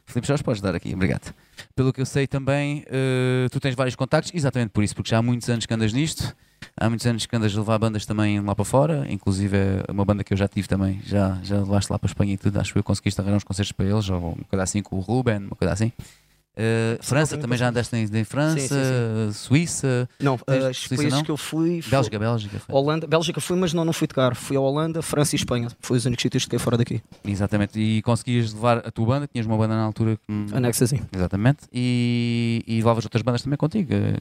Filipe Jorge, podes dar aqui, obrigado. Pelo que eu sei também, eh, tu tens vários contactos, exatamente por isso, porque já há muitos anos que andas nisto, há muitos anos que andas a levar bandas também lá para fora, inclusive é uma banda que eu já tive também, já, já levaste lá para a Espanha e tudo, acho que eu conseguiste arranjar uns concertos para eles, ou uma coisa assim com o Ruben, uma coisa assim. Eh, França, também já andaste em, em França, Sim, Suíça, Não, Tens uh, os Suíça, países não? que eu fui. foi- Bélgica, Bélgica. foi. Holanda, Bélgica fui, mas não, não fui tocar. Fui a Holanda, França e Espanha. Foi os únicos sítios que toquei fora daqui. Exatamente, e conseguias levar a tua banda, tinhas uma banda na altura. que- Anexo assim. Exatamente, e, e levavas outras bandas também contigo. eh,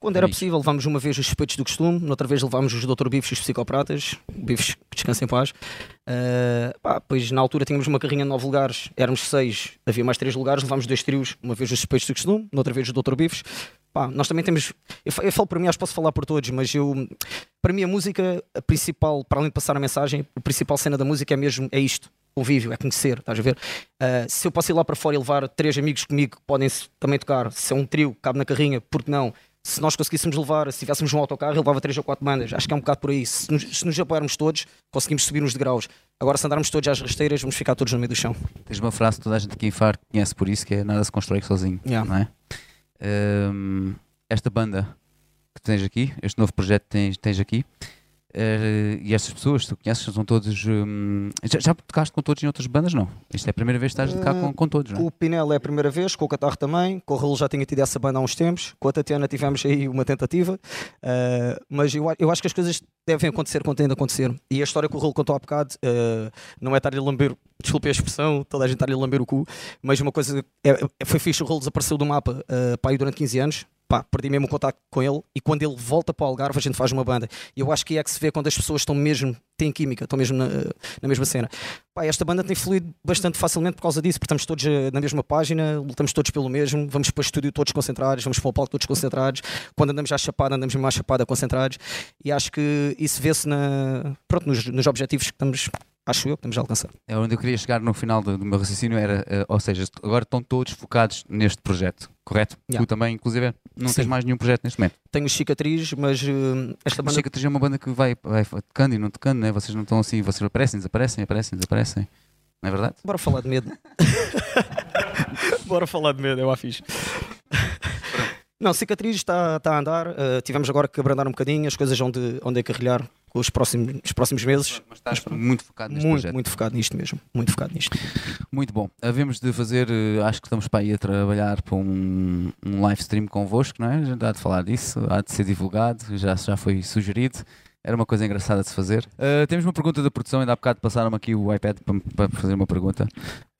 Quando era possível, levámos uma vez os suspeitos do costume, noutra vez levámos os Dr. Bifes e os psicopratas, Bifes que descansem em paz. Uh, pá, pois na altura tínhamos uma carrinha de nove lugares, éramos seis, havia mais três lugares, levámos dois trios, uma vez os suspeitos do costume, noutra vez os Dr. Bifes. Pá, nós também temos. Eu, eu falo para mim, acho que posso falar por todos, mas eu. Para mim, a música, a principal, para além de passar a mensagem, a principal cena da música é mesmo é isto: convívio, é conhecer, estás a ver? Uh, se eu posso ir lá para fora e levar três amigos comigo que podem também tocar, se é um trio, cabe na carrinha, porque não? Se nós conseguíssemos levar, se tivéssemos um autocarro, ele levava três ou quatro bandas. Acho que é um bocado por aí. Se nos, se nos apoiarmos todos, conseguimos subir uns degraus. Agora, se andarmos todos às rasteiras, vamos ficar todos no meio do chão. Tens uma frase que toda a gente aqui em Faro conhece por isso, que é nada se constrói sozinho, Yeah. não é? Hum, esta banda que tens aqui, este novo projeto que tens, tens aqui, eh, e estas pessoas que tu conheces são todos. hum, já, já tocaste com todos em outras bandas? Não. Isto é a primeira vez que estás a tocar com, com todos, não Com é? o Pinel é a primeira vez, com o Catarro também, com o Raul já tinha tido essa banda há uns tempos, com a Tatiana tivemos aí uma tentativa, ah, mas eu, eu acho que as coisas devem acontecer quando têm de acontecer. E a história que o Raul contou há bocado ah, não é estar-lhe a lamber, desculpe a expressão, toda a gente estar-lhe a lamber o cu, mas uma coisa é, é- foi fixe, o Raul desapareceu do mapa uh, pá, aí durante 15 anos. Pá, perdi mesmo o contacto com ele e quando ele volta para o Algarve a gente faz uma banda. E eu acho que é que se vê quando as pessoas estão mesmo, têm química, estão mesmo na, na mesma cena. Pá, esta banda tem fluído bastante facilmente por causa disso, porque estamos todos eh, na mesma página, lutamos todos pelo mesmo, vamos para o estúdio todos concentrados, vamos para o palco todos concentrados. Quando andamos à chapada, andamos mesmo à chapada concentrados. E acho que isso vê-se na, pronto, nos, nos objetivos que estamos, acho eu, que estamos a alcançar. É onde eu queria chegar no final do, do meu raciocínio era, eh, ou seja, agora estão todos focados neste projeto, correto? Yeah. Tu também, inclusive, não Sim. tens mais nenhum projeto neste momento. Tenho cicatriz, mas eh, esta Mas banda Chica é uma banda que vai, vai tocando e não tocando, né? vocês não estão assim, vocês aparecem, desaparecem, aparecem, desaparecem. Não é verdade? Bora falar de medo. Bora falar de medo, é o fixe. Não, cicatriz está, está a andar. eh, tivemos agora que abrandar um bocadinho, as coisas onde, onde é carrilhar os próximos, os próximos meses. Mas estás muito focado neste Muito, projeto. muito focado nisto mesmo. Muito focado nisto. Muito bom. Havemos de fazer, eh, acho que estamos para aí a trabalhar para um, um live stream convosco, não é? A gente há de falar disso, há de ser divulgado, já, já foi sugerido. Era uma coisa engraçada de se fazer. Eh, temos uma pergunta da produção, ainda há bocado passaram-me aqui o iPad para, para fazer uma pergunta.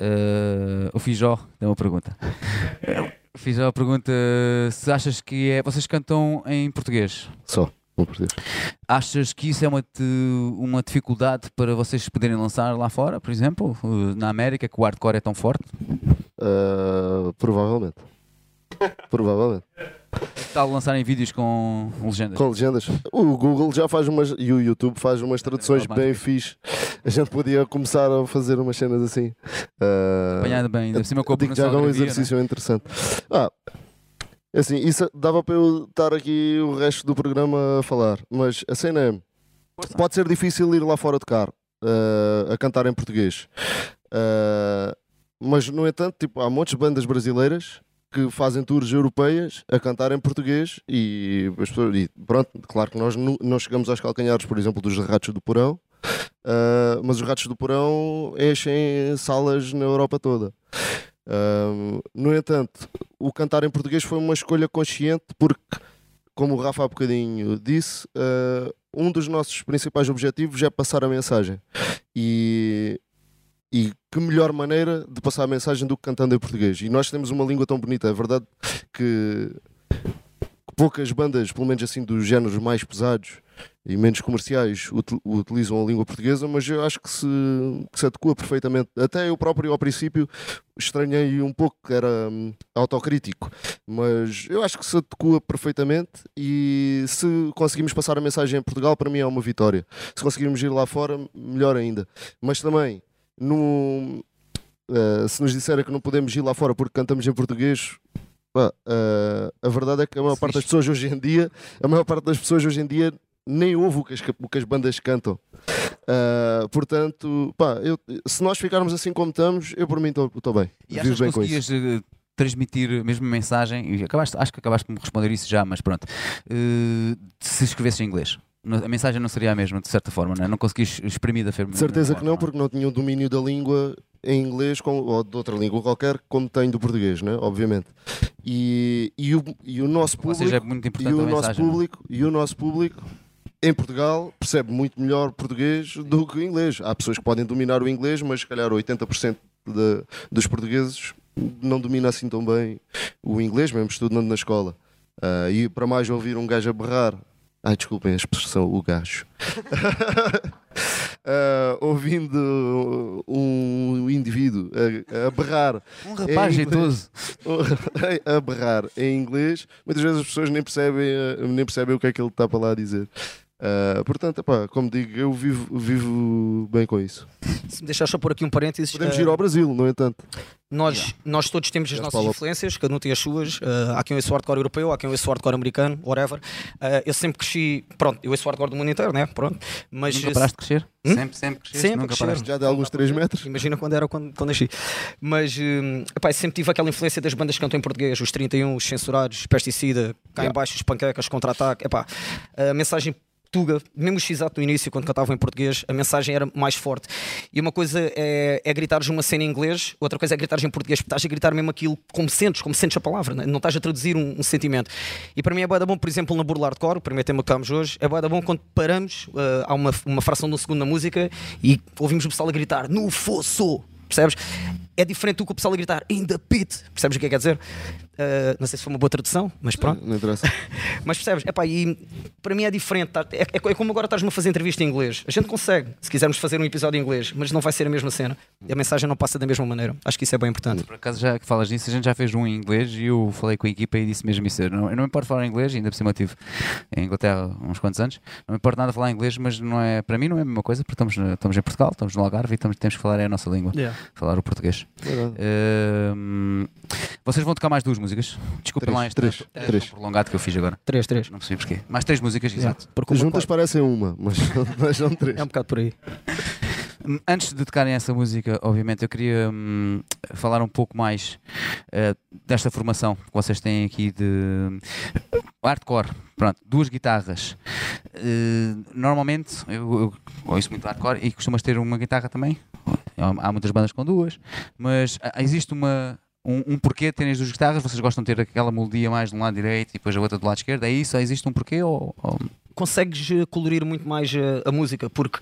Eh, o Fijó tem uma pergunta. O Fijó pergunta se achas que é. Vocês cantam em português? Só, não português. Achas que isso é uma, uma dificuldade para vocês poderem lançar lá fora, por exemplo, eh, na América, que o hardcore é tão forte? Ah, provavelmente. Provavelmente. Tal lançarem vídeos com legendas. Com legendas. O Google já faz umas. E o YouTube faz umas traduções É, bem fixe. A gente podia começar a fazer umas cenas assim. Ah, Apanhado bem, ainda por cima com a digo que já é um exercício interessante. Ah, assim, isso dava para eu estar aqui o resto do programa a falar, mas a cena é. Pode ser difícil ir lá fora tocar ah, a cantar em português. Ah, mas, no entanto, tipo, há montes de bandas brasileiras que fazem tours europeias a cantar em português e, e pronto, claro que nós não chegamos aos calcanhares, por exemplo, dos Ratos do Porão, ah, mas os Ratos do Porão enchem salas na Europa toda. Ah, no entanto, o cantar em português foi uma escolha consciente porque, como o Rafa há bocadinho disse, ah, um dos nossos principais objetivos é passar a mensagem. E, e que melhor maneira de passar a mensagem do que cantando em português. E nós temos uma língua tão bonita, é verdade que poucas bandas, pelo menos assim dos géneros mais pesados e menos comerciais, util- utilizam a língua portuguesa, mas eu acho que se, que se adequa perfeitamente. Até eu próprio, ao princípio, estranhei um pouco, que era hum, autocrítico, mas eu acho que se adequa perfeitamente e se conseguimos passar a mensagem em Portugal, para mim é uma vitória. Se conseguirmos ir lá fora, melhor ainda. Mas também, no, eh, se nos disserem que não podemos ir lá fora porque cantamos em português, eh, a verdade é que a maior parte das pessoas hoje em dia, a maior parte das pessoas hoje em dia nem ouve o que as, o que as bandas cantam. Eh, portanto, pá, eu- se nós ficarmos assim como estamos, eu por mim estou bem. E Vivo bem com isso. conseguias eh, transmitir a mesma mensagem? E acabaste, acho que acabaste de me responder isso já, mas pronto. Eh, se escrevesse em inglês, não- a mensagem não seria a mesma, de certa forma, não é? Não conseguis exprimir da forma. De certeza que não, porque não tinha o domínio da língua em inglês com- ou de outra língua qualquer, como tenho do português, né? obviamente. E, e, o, e o nosso Ou público. seja, é muito e importante o a nosso mensagem. não é? público e o nosso público em Portugal percebe muito melhor português do que o inglês. Há pessoas que podem dominar o inglês, mas se calhar 80% de, dos portugueses não domina assim tão bem o inglês, mesmo estudando na escola. Ah, e para mais ouvir um gajo a berrar. Ai, desculpem a expressão, o gajo. Ah, ouvindo um indivíduo a, a berrar Um rapaz jeitoso. a berrar em inglês, muitas vezes as pessoas nem percebem, eh, nem percebem o que é que ele está para lá a dizer. Ah, portanto, epá, como digo, eu vivo, vivo bem com isso. Se me deixar só pôr aqui um parênteses, Podemos eh, ir ao Brasil, no entanto. nós, nós todos temos as Queres nossas falar? influências, cada um tem as suas. eh, há quem ouça o hardcore europeu, há quem ouça o hardcore americano, whatever. Eh, eu sempre cresci, pronto, eu ouço o hardcore do mundo inteiro, né? Pronto. Mas Nunca paraste de crescer? Hum? Sempre, sempre cresceste? Sempre Nunca crescer. paraste. Já de alguns 3 metros. Imagina quando era quando, quando nasci. Mas hum, epá, sempre tive aquela influência das bandas que cantam em português, os 31, os censurados, pesticida, cá em baixo, os panquecas, contra-ataque. Epá, a mensagem Tuga, mesmo o X-Ato no início, quando cantavam em português, a mensagem era mais forte. E uma coisa é, é gritares uma cena em inglês, outra coisa é gritares em português, porque estás a gritar mesmo aquilo como sentes, como sentes a palavra, né? não estás a traduzir um, um sentimento. E para mim é da bom, por exemplo, na Burla Hardcore, o primeiro tema que tocámos hoje, é da bom quando paramos, eh, há uma, uma fração de um segundo na música e ouvimos o pessoal a gritar no fosso, percebes? É diferente do que o pessoal a gritar in the pit, percebes o que é que quer dizer? Eh, não sei se foi uma boa tradução, mas pronto. Não interessa. Mas percebes? Epá, e para mim é diferente. tá? É, é como agora estás-me a fazer entrevista em inglês. A gente consegue, se quisermos fazer um episódio em inglês, mas não vai ser a mesma cena. E a mensagem não passa da mesma maneira. Acho que isso é bem importante. Por acaso, já que falas disso, a gente já fez um em inglês e eu falei com a equipa e disse mesmo isso. Eu não, eu não me importo falar inglês, ainda por cima eu tive em Inglaterra uns quantos anos. Não me importa nada falar inglês, mas não é, para mim não é a mesma coisa, porque estamos, estamos em Portugal, estamos no Algarve e estamos, temos que falar é a nossa língua, falar o português. Verdade. Hum, vocês vão tocar mais duas músicas. Desculpem Três, lá este três, este três. prolongado que eu fiz agora. Três, três. Não percebi porquê. Mais três músicas, exato. Porque Juntas quatro. parecem uma, mas, mas são três. É um bocado por aí. Hum, Antes de tocarem essa música, obviamente, eu queria hum, falar um pouco mais eh, desta formação que vocês têm aqui de hardcore. Pronto, duas guitarras. Eh, normalmente, eu, eu ouço muito hardcore e costumas ter uma guitarra também. Há muitas bandas com duas, mas ah, existe uma. Um, um porquê de terem as duas guitarras? Vocês gostam de ter aquela melodia mais de um lado direito e depois a outra do lado esquerdo? É isso? Existe um porquê? Ou, ou- Consegues eh, colorir muito mais eh, a música, porque.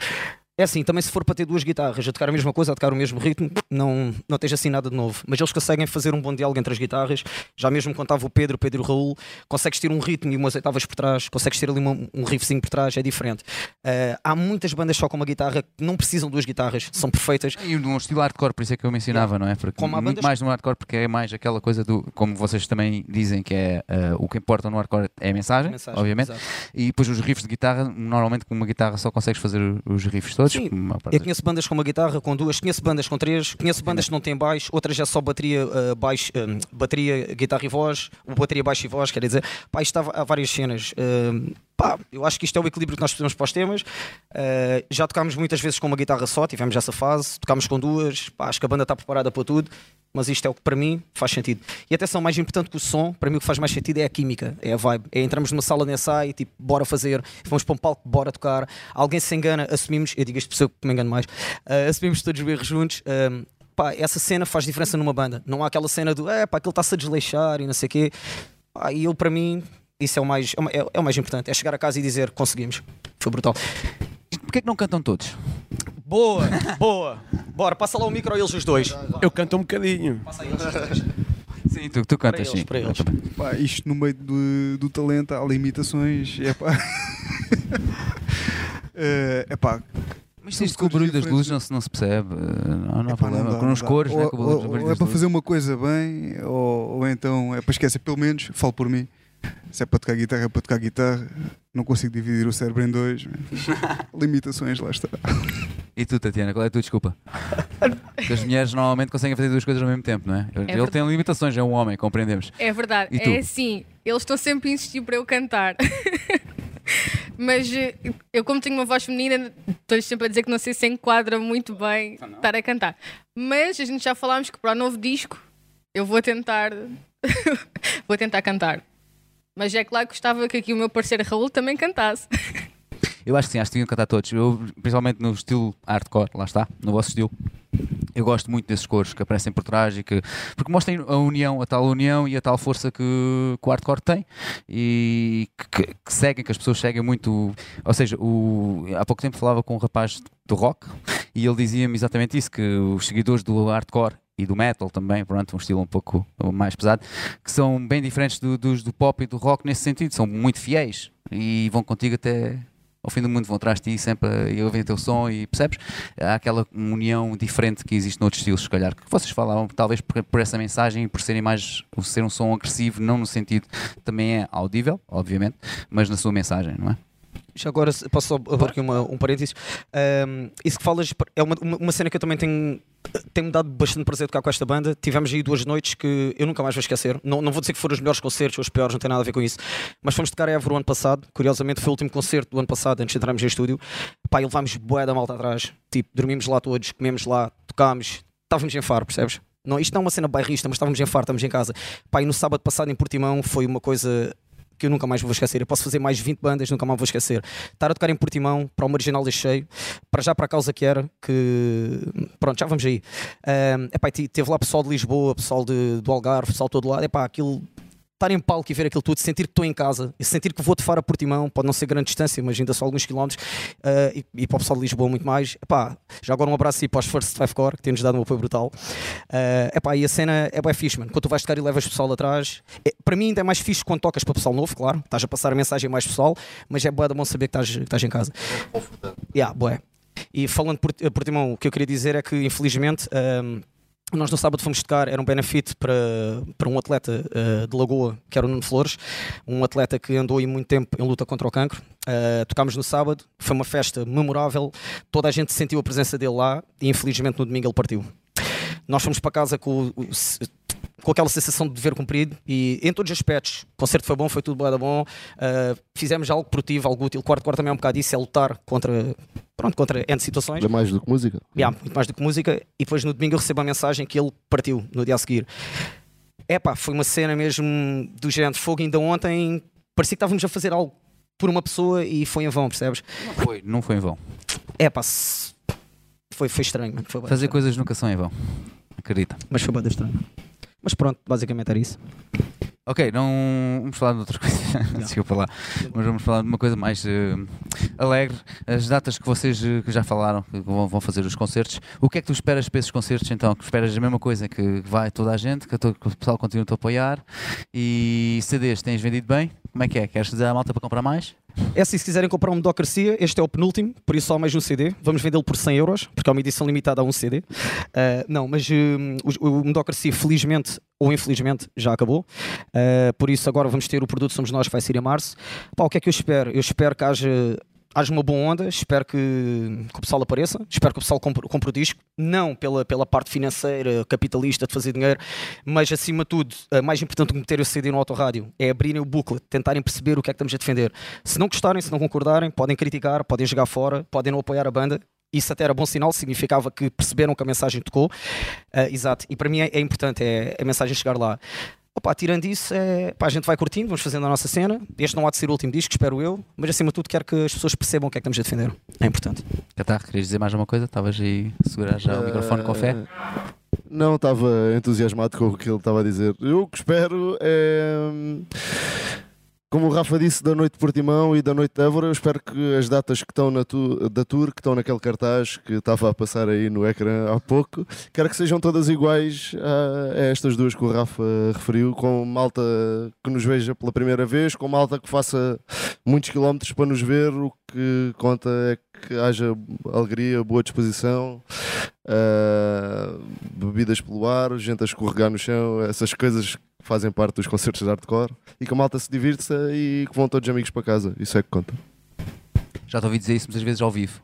É assim, também se for para ter duas guitarras a tocar a mesma coisa, a tocar o mesmo ritmo, não, não tens assim nada de novo. Mas eles conseguem fazer um bom diálogo entre as guitarras. Já mesmo quando estava o Pedro, o Pedro e o Raul, consegues ter um ritmo e umas oitavas por trás, consegues ter ali uma- um riffzinho por trás, é diferente. Eh, há muitas bandas só com uma guitarra que não precisam de duas guitarras, são perfeitas. E num estilo hardcore, por isso é que eu mencionava, não é? Porque Como muito bandas- mais no hardcore, porque é mais aquela coisa do, como vocês também dizem, que é eh, o que importa no hardcore é a mensagem, Mensagem, obviamente. exato. E depois os riffs de guitarra, normalmente com uma guitarra só consegues fazer os riffs todos. Sim, Eu conheço bandas com uma guitarra, com duas, conheço bandas com três, conheço bandas que não têm baixo, outras é só bateria, uh, baixo, um, bateria, guitarra e voz, ou bateria, baixo e voz, quer dizer, pá, há, várias cenas. Um, pá, eu acho que isto é o equilíbrio que nós precisamos para os temas. Uh, já tocámos muitas vezes com uma guitarra só, tivemos essa fase, tocámos com duas, pá, acho que a banda está preparada para tudo. Mas isto é o que para mim faz sentido. E atenção, mais importante que o som, para mim o que faz mais sentido é a química, é a vibe. É entramos numa sala nessa ensaio, tipo, bora fazer, vamos para um palco, bora tocar. Alguém se engana, assumimos, eu digo isto ser que me engano mais, uh, assumimos todos os berros juntos. um, pá, essa cena faz diferença numa banda. Não há aquela cena do, é pá, aquele está-se a desleixar e não sei o quê. Pá, e eu, para mim, isso é o, mais, é o- é, é o mais importante. É chegar a casa e dizer, conseguimos. Foi brutal. Porquê que não cantam todos? Boa, boa. Bora, passa lá o micro a eles os dois. Eu canto um bocadinho. Passa aí eles os dois. Sim, tu, tu cantas, eles, sim. para eles. Pá, isto no meio do, do talento há limitações. É pá. é pá. Mas isto com o barulho das luzes não se, não se percebe. eh, Não, não há Epá, problema. dá, com os cores, ou, né, com o ou- barulho ou é para luzes. fazer uma coisa bem, ou, ou então é para esquecer, pelo menos, falo por mim. Se é para tocar guitarra, é para tocar guitarra. Não consigo dividir o cérebro em dois. Limitações, lá está. E tu, Tatiana, qual é a tua desculpa? Porque as mulheres normalmente conseguem fazer duas coisas ao mesmo tempo, não é? Ele verdade. tem limitações, é um homem, compreendemos. É verdade, é assim. Eles estão sempre a insistir para eu cantar. Mas eh, eu, como tenho uma voz feminina, estou-lhes sempre a dizer que não sei se enquadra muito bem estar a cantar. Mas a gente já falámos que para o novo disco eu vou tentar. vou tentar cantar. Mas é claro que gostava que aqui o meu parceiro Raul também cantasse. Eu acho que sim, acho que deviam cantar todos. Eu, principalmente no estilo hardcore, lá está, no vosso estilo. Eu gosto muito desses coros que aparecem por trás e que. Porque mostram a união, a tal união e a tal força que, que o hardcore tem e que, que- que seguem, que as pessoas seguem muito. Ou seja, o, há pouco tempo falava com um rapaz do rock e ele dizia-me exatamente isso: que os seguidores do hardcore e do metal também, pronto, um estilo um pouco mais pesado, que são bem diferentes do- dos do pop e do rock nesse sentido, são muito fiéis e vão contigo até ao fim do mundo, vão atrás de ti sempre e ouvem o teu som e percebes? Há aquela união diferente que existe noutros estilos, se calhar, que vocês falavam, talvez por, por essa mensagem e por serem mais, por ser um som agressivo, não no sentido, também é audível, obviamente, mas na sua mensagem, não é? Agora posso só abrir aqui uma, um parênteses. Ahm, isso que falas é uma, uma, uma cena que eu também tenho. Tem-me dado bastante prazer tocar com esta banda. Tivemos aí duas noites que eu nunca mais vou esquecer. Não, não vou dizer que foram os melhores concertos ou os piores, não tem nada a ver com isso. Mas fomos tocar a Évora o ano passado. Curiosamente, foi o último concerto do ano passado, antes de entrarmos em estúdio. Pá, e levámos boé da malta atrás. Tipo, dormimos lá todos, comemos lá, tocámos. Estávamos em faro, percebes? Não, isto não é uma cena bairrista, mas estávamos em faro, estamos em casa. Pá, e no sábado passado em Portimão foi uma coisa que eu nunca mais vou esquecer. Eu posso fazer mais 20 bandas, nunca mais vou esquecer. Estar a tocar em Portimão, para o marginal cheio, para já para a causa que era, que pronto, já vamos aí. Um, epá, te- teve lá pessoal de Lisboa, pessoal de, do Algarve, pessoal todo lado. Epá, aquilo. Estar em palco e ver aquilo tudo, sentir que estou em casa, e sentir que vou de fora a Portimão, pode não ser grande distância, mas ainda só alguns quilómetros, uh, e, e para o pessoal de Lisboa muito mais. Epá, já agora um abraço aí para os First Five Core, que têm-nos dado um apoio brutal. Uh, epá, e a cena é bem fixe, mano. Quando tu vais tocar e levas pessoal atrás, é- para mim ainda é mais fixe quando tocas para pessoal novo, claro, estás a passar a mensagem a mais pessoal, mas é bué de bom saber que estás, que estás em casa. Yeah, bué. E falando por, eh, por Timão, o que eu queria dizer é que, infelizmente, ahm, nós no sábado fomos tocar, era um benefit para, para um atleta eh, de Lagoa, que era o Nuno Flores, um atleta que andou aí muito tempo em luta contra o cancro. Eh, tocámos no sábado, foi uma festa memorável, toda a gente sentiu a presença dele lá e infelizmente no domingo ele partiu. Nós fomos para casa com, o- o- com aquela sensação de dever cumprido e em todos os aspectos. O concerto foi bom, foi tudo da bom. Uh, fizemos algo produtivo, algo útil. O quarto quarto também é um bocado isso, é lutar contra, pronto, contra N situações. É mais do que música. Yeah, muito mais do que música. E depois no domingo eu recebo a mensagem que ele partiu no dia a seguir. Epá, foi uma cena mesmo do género de fogo. Ainda ontem parecia que estávamos a fazer algo por uma pessoa e foi em vão, percebes? Não foi, não foi em vão. Epá, se- foi, foi estranho. Foi Fazer estranho. coisas nunca são em vão. Acredita. Mas foi bem estranho. Mas pronto, basicamente era isso. Ok, não vamos falar de outra coisa. Desculpa lá. Mas vamos falar de uma coisa mais eh, alegre. As datas que vocês eh, que já falaram, que vão, vão fazer os concertos. O que é que tu esperas para esses concertos então? Que esperas a mesma coisa que vai toda a gente, que, to- que o pessoal continue a apoiar? E CDs tens vendido bem? Como é que é? Queres dizer à malta para comprar mais? É assim, se quiserem comprar um Medocracia, este é o penúltimo, por isso só mais um CD. Vamos vendê-lo por 100 euros, porque é uma edição limitada a um CD. Uh, não, mas hum, o, o Medocracia, felizmente ou infelizmente, já acabou. Uh, por isso, agora vamos ter o produto Somos Nós, que vai sair em março. Pá, o que é que eu espero? Eu espero que haja. Haja uma boa onda, espero que, que o pessoal apareça, espero que o pessoal compre, compre o disco, não pela, pela parte financeira, capitalista de fazer dinheiro, mas acima de tudo, a mais importante do que meter o CD no autorrádio é abrirem o booklet, tentarem perceber o que é que estamos a defender. Se não gostarem, se não concordarem, podem criticar, podem jogar fora, podem não apoiar a banda. Isso até era bom sinal, significava que perceberam que a mensagem tocou. Ah, exato, e para mim é, é importante é a mensagem chegar lá. Opa, tirando isso, é, pá, a gente vai curtindo, vamos fazendo a nossa cena. Este não há de ser o último disco, espero eu, mas acima de tudo quero que as pessoas percebam o que é que estamos a defender. É importante. Catar, querias dizer mais alguma coisa? Estavas aí a segurar já o microfone com fé? Não, estava entusiasmado com o que ele estava a dizer. Eu o que espero é. Como o Rafa disse, da noite de Portimão e da noite de Évora, eu espero que as datas que estão na tu, da tour, que estão naquele cartaz que estava a passar aí no ecrã há pouco, quero que sejam todas iguais a, a estas duas que o Rafa referiu, com malta que nos veja pela primeira vez, com malta que faça muitos quilómetros para nos ver. O que conta é que haja alegria, boa disposição, uh, bebidas pelo ar, gente a escorregar no chão, essas coisas fazem parte dos concertos de hardcore e que a malta se divirta e que vão todos amigos para casa. Isso é que conta. Já te ouvi dizer isso muitas vezes ao vivo.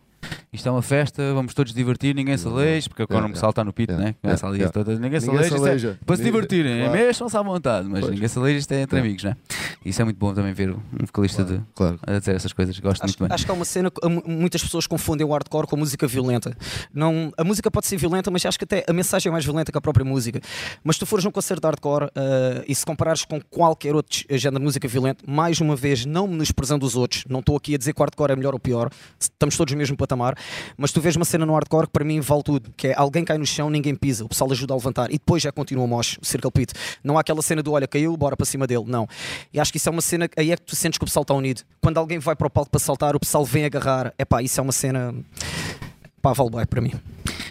Isto é uma festa, vamos todos divertir, ninguém se aleije, porque quando Yeah, o pessoal está no pito, né? Começa ali toda, ninguém se aleija, é aleija. para se divertirem, Claro. mexam-se à vontade, mas Pois. ninguém se aleija, isto é entre amigos, né? Isso é muito bom também ver um vocalista de, Claro. a dizer essas coisas, gosto Acho, muito bem. acho que há uma cena que mu- muitas pessoas confundem o hardcore com a música violenta. Não, a música pode ser violenta, mas acho que até a mensagem é mais violenta que a própria música. Mas se tu fores a um concerto de hardcore eh, e se comparares com qualquer outro género de música violenta, mais uma vez, não menosprezando os outros, não estou aqui a dizer que o hardcore é melhor ou pior, estamos todos no mesmo patamar, mas tu vês uma cena no hardcore que para mim vale tudo, que é alguém cai no chão, ninguém pisa, o pessoal ajuda a levantar e depois já continua o mosh, o circle pit. Não há aquela cena do olha, caiu, bora para cima dele, não. E acho que isso é uma cena, aí é que tu sentes que o pessoal está unido. Quando alguém vai para o palco para saltar, o pessoal vem agarrar, é pá, isso é uma cena, pá, vale bem para mim.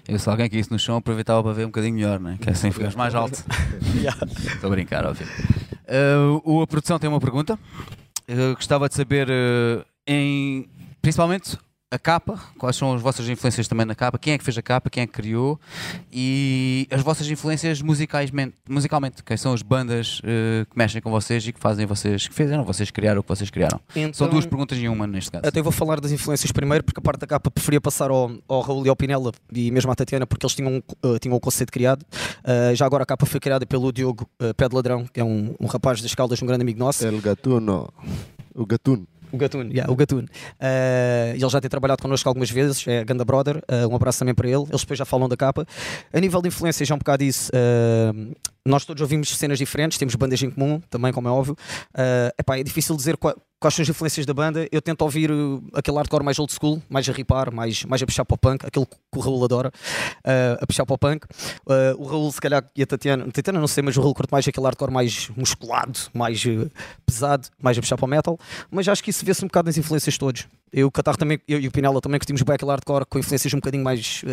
Eu, se alguém caísse no chão, aproveitava para ver um bocadinho melhor, né? que é assim ficas mais alto. Estou a brincar, óbvio. Uh, o- a produção tem uma pergunta. Eu gostava de saber, uh, em, principalmente, a capa, quais são as vossas influências também na capa, quem é que fez a capa, quem é que criou e as vossas influências musicalmente, musicalmente quem são as bandas eh, que mexem com vocês e que fazem vocês, que fizeram, vocês criaram o que vocês criaram. São Então- duas perguntas em uma neste caso. Até vou falar das influências primeiro, porque a parte da capa preferia passar ao, ao Raul e ao Pinela e mesmo à Tatiana, porque eles tinham, uh, tinham o conceito criado. Uh, já agora a capa foi criada pelo Diogo uh, Pé de Ladrão, que é um, um rapaz das Caldas, um grande amigo nosso. El Gatuno. O Gatuno. O Gatuno, yeah, o Gatuno. Uh, ele já tem trabalhado connosco algumas vezes, é Ganda Brother, uh, um abraço também para ele. Eles depois já falam da capa. A nível de influência, já um bocado isso. uh, nós todos ouvimos cenas diferentes, temos bandas em comum, também, como é óbvio. Uh, epá, é difícil dizer qua- quais são as influências da banda. Eu tento ouvir uh, aquele hardcore mais old school, mais a ripar, mais, mais a puxar para o punk, aquele que o Raul adora, uh, a puxar para o punk. Uh, o Raul, se calhar, e a Tatiana, Tatiana não sei, mas o Raul curte mais aquele hardcore mais musculado, mais uh, pesado, mais a puxar para o metal. Mas acho que isso vê-se um bocado nas influências todos. Eu, o Catarro também, eu e o Pinela também curtimos bem aquele hardcore com influências um bocadinho mais.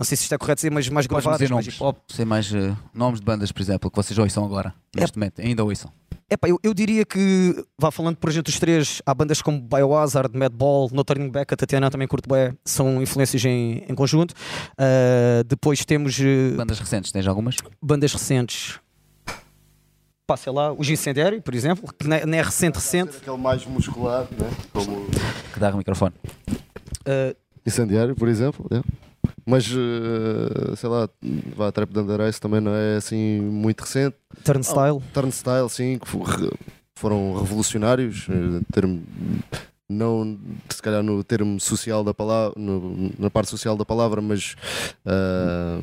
Uh, não sei se isto é correto dizer, mas mais gravadas, dizer mais nomes, hip hop. sei mais eh, nomes de bandas, por exemplo, que vocês ouçam agora, neste momento, ainda ouçam. Epá, eu, eu diria que, vá falando por gente dos três, há bandas como Biohazard, Madball, No Turning Back, a Tatiana também curte bem, são influências em, em conjunto. Uh, depois temos uh, Bandas recentes, tens algumas? bandas recentes. Pá, sei lá, o Incendiário, por exemplo, que não é, não é recente, recente. Aquele mais musculado, né? como Que dá o microfone. Uh, incendiário, por exemplo. é. Mas, eh, sei lá, vá, a Trap Thunder Ice também não é assim muito recente. Turnstile. Turnstile, sim, que foram revolucionários, eh, termo- não se calhar no termo social da palavra, no- na parte social da palavra, mas, ah,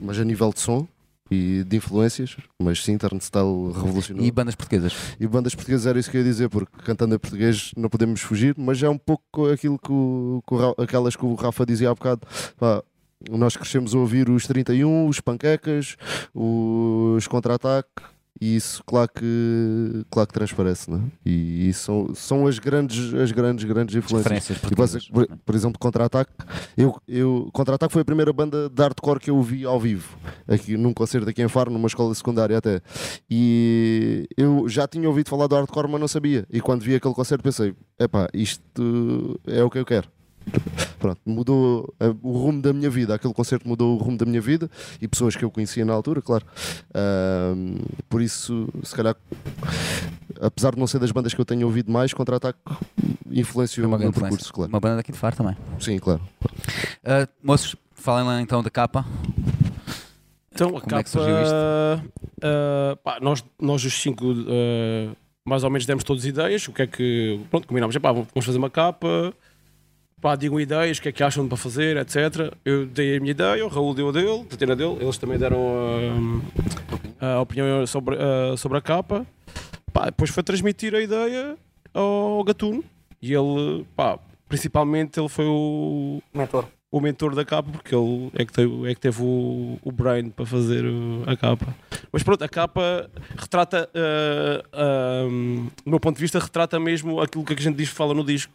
mas a nível de som e de influências, mas sim, Turnstile revolucionou. E bandas portuguesas. E bandas portuguesas era isso que eu ia dizer, porque cantando em português não podemos fugir, mas é um pouco aquilo que, o, que o aquelas que o Rafa dizia há bocado. Pá, nós crescemos a ouvir os 31, os panquecas, os contra-ataque, e isso claro que, claro que transparece, não é? E isso são, são as grandes, as grandes, grandes influências. E você, portuguesas. por, por exemplo, Contra-Ataque, eu, eu, Contra-Ataque foi a primeira banda de hardcore que eu vi ao vivo, aqui num concerto aqui em Faro, numa escola secundária até. E eu já tinha ouvido falar do hardcore, mas não sabia. E quando vi aquele concerto pensei, epá, isto é o que eu quero. Pronto, mudou eh, o rumo da minha vida. Aquele concerto mudou o rumo da minha vida e pessoas que eu conhecia na altura, claro. Por isso, se calhar, apesar de não ser das bandas que eu tenho ouvido mais, Contra-Ataque influenciou uma o meu percurso, influência. claro. Uma banda daqui de Faro também. Sim, claro. Ah, moços, falem lá então da capa. Então, a Como capa. é que surgiu isto? ah, pá, nós, nós os cinco, ah, mais ou menos, demos todas ideias. O que é que. Pronto, combinámos. Vamos fazer uma capa. Pá, digam ideias, o que é que acham para fazer, etc. Eu dei a minha ideia, o Raul deu a dele, a Tatiana dele. Eles também deram ah, a opinião sobre, ah, sobre a capa. Pá, depois foi transmitir a ideia ao Gatuno. E ele, pá, principalmente ele foi o, Mentor. o mentor da capa, porque ele é que teve, é que teve o, o brain para fazer o- a capa. Mas pronto, a capa retrata, ah, ah, do meu ponto de vista, retrata mesmo aquilo que a gente diz fala no disco,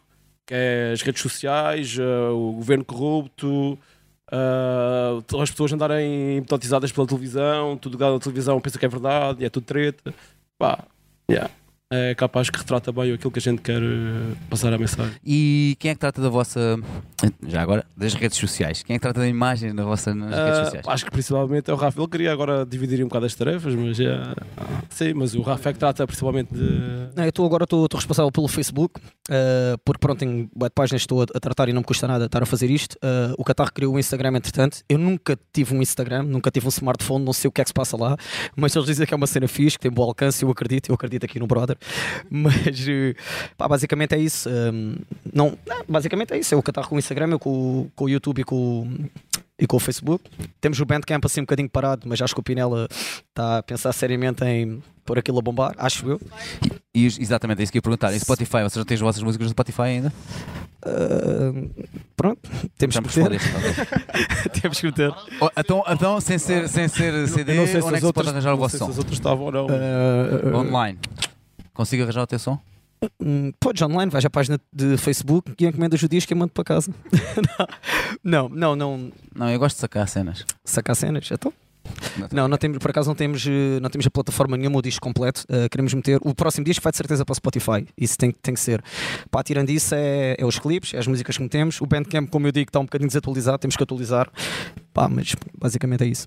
que é as redes sociais, ah, o governo corrupto, ah, as pessoas andarem hipnotizadas pela televisão, tudo ligado à televisão pensa que é verdade, é tudo treta. Pá, yeah. É capaz que retrata bem aquilo que a gente quer ah, passar a mensagem. E quem é que trata da vossa. Já agora, das redes sociais? Quem é que trata da imagem da vossa nas redes Ah, sociais? acho que principalmente é o Rafa. Ele queria agora dividir um bocado as tarefas, mas já. Sim, mas o Rafa é que trata principalmente de. Não, eu estou agora estou estou responsável pelo Facebook, uh, porque pronto, em web páginas estou a, a tratar e não me custa nada estar a fazer isto. Uh, o Qatar criou um Instagram, entretanto. Eu nunca tive um Instagram, nunca tive um smartphone, não sei o que é que se passa lá, mas eles dizem que é uma cena fixe, que tem bom alcance, eu acredito, eu acredito aqui no brother. Mas uh, pá, basicamente é isso. Um, não, não, basicamente é isso. É o Qatar com o Instagram, eu com, o- com o YouTube e com o e com o Facebook. Temos o Bandcamp assim um bocadinho parado, mas acho que o Pinela está a pensar seriamente em pôr aquilo a bombar, acho eu. E, exatamente, é isso que eu ia perguntar. Em Spotify, vocês não têm as vossas músicas no Spotify ainda? Uh, pronto, temos que meter. temos que meter. Oh, então, então, sem ser, sem ser CD, Eu não sei onde se é as que se pode outras, arranjar o vosso sei se som? as outras estavam ou não. Uh, Online. Consigo arranjar o teu som? hum, podes online, vais à página de Facebook e encomendas o disco e mando para casa. não, não, não. Não, eu gosto de sacar cenas. Sacar cenas, então. Não, não temos, por acaso não temos, eh, não temos a plataforma nenhuma, o disco completo. Uh, queremos meter. O próximo disco vai de certeza para o Spotify. Isso tem, tem que ser. Pá, tirando isso, é, é os clipes, é as músicas que metemos. O Bandcamp, como eu digo, está um bocadinho desatualizado, temos que atualizar. Pá, mas basicamente é isso.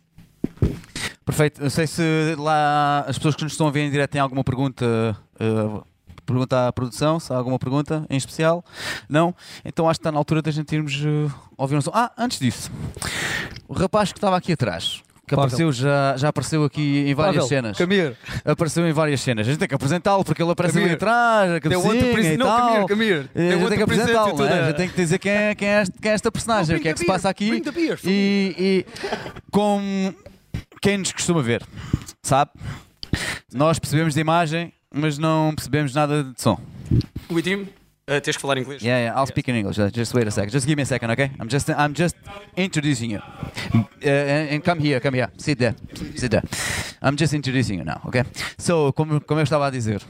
Perfeito. Não sei se lá as pessoas que nos estão a ver em direto têm alguma pergunta. Uh, pergunta à produção, se há alguma pergunta em especial. Não? Então acho que está na altura da gente irmos uh, ouvir um som. Ah, antes disso, o rapaz que estava aqui atrás. Que Pavel. apareceu, já, já apareceu aqui em várias Pavel, cenas. Camir. Apareceu em várias cenas. A gente tem que apresentá-lo porque ele aparece ali atrás, a cabecinha e Não, tal. Camir, Camir. Eh, A gente tem que apresentá-lo, né? a gente tem que dizer quem é, quem é, este- quem é esta personagem, o que é que se passa aqui e, e como quem nos costuma ver, sabe? Nós percebemos de imagem, mas não percebemos nada de som. With him, uh, tens que falar inglês. Yeah, yeah, I'll speak in English. Uh, Just wait a second. Just give me a second, okay? I'm just, I'm just introducing you. Uh, and, and come here, come here. Sit there, sit there. I'm just introducing you now, okay? So, como, como eu estava a dizer,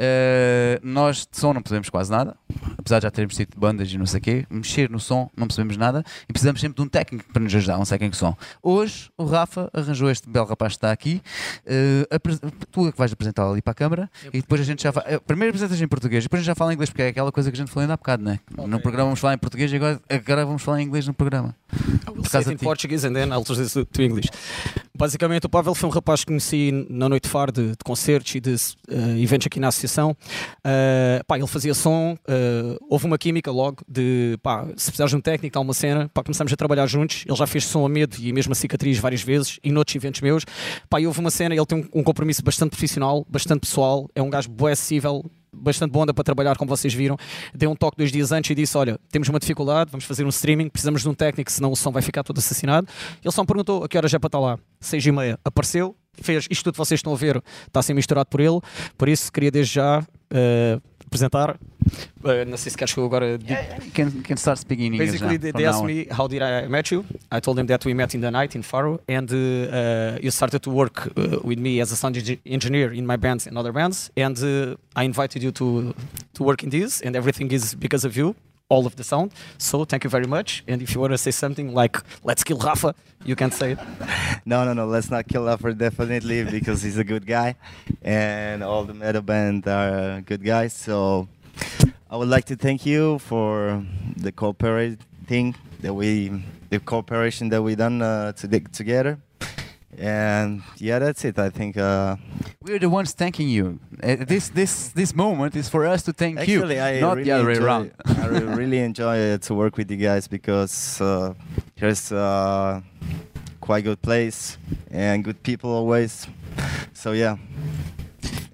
uh, nós de som não percebemos quase nada, apesar de já termos tido bandas e não sei o quê. Mexer no som não percebemos nada e precisamos sempre de um técnico para nos ajudar, um técnico de som. Hoje, o Rafa arranjou este belo rapaz que está aqui. Uh, tu é que vais apresentá-lo ali para a câmara e depois a gente já vai. Primeiro apresentas em português depois a gente já fala em inglês, porque é aquela coisa que a gente falou ainda há bocado, né? No programa vamos falar em português e agora, agora vamos falar em inglês no programa. Por causa in ti. Portuguese and then I'll translate to English. Basicamente, o Pavel foi um rapaz que conheci na Noite Far de, de concertos e de eh, eventos aqui na associação. Eh, pá, ele fazia som, eh, houve uma química logo de pá, se precisares de um técnico, há uma cena, pá, começamos a trabalhar juntos. Ele já fez som a medo e mesmo a cicatriz várias vezes e noutros eventos meus. Pá, houve uma cena, ele tem um, um compromisso bastante profissional, bastante pessoal, é um gajo bué acessível, bastante bom, para trabalhar, como vocês viram. Deu um toque dois dias antes e disse: Olha, temos uma dificuldade, vamos fazer um streaming, precisamos de um técnico, senão o som vai ficar todo assassinado. Ele só me perguntou a que horas é para estar lá. Seis e meia. Apareceu, fez isto tudo que vocês estão a ver, está a ser misturado por ele. Por isso, queria desde já eh, apresentar. Não sei se queres que eu agora. diga- You can, can start speaking English Basically, now, they, they asked me how did I met you. I told them that we met in the night in Faro, and uh, uh, you started to work uh, with me as a sound engineer in my bands and other bands, and uh, I invited you to to work in this, and everything is because of you. All of the sound. So thank you very much. And if you want to say something like "Let's kill Rafa," you can say it. No, no, no. Let's not kill Rafa definitely because he's a good guy, and all the metal band are good guys. So I would like to thank you for the cooperating that we, the cooperation that we done uh, to together. And yeah, that's it. I think. Uh, We're the ones thanking you. Uh, this this this moment is for us to thank actually, you, I not really the other way enjoy, around. I really enjoy uh, to work with you guys because uh, here's uh, quite good place and good people always. So yeah.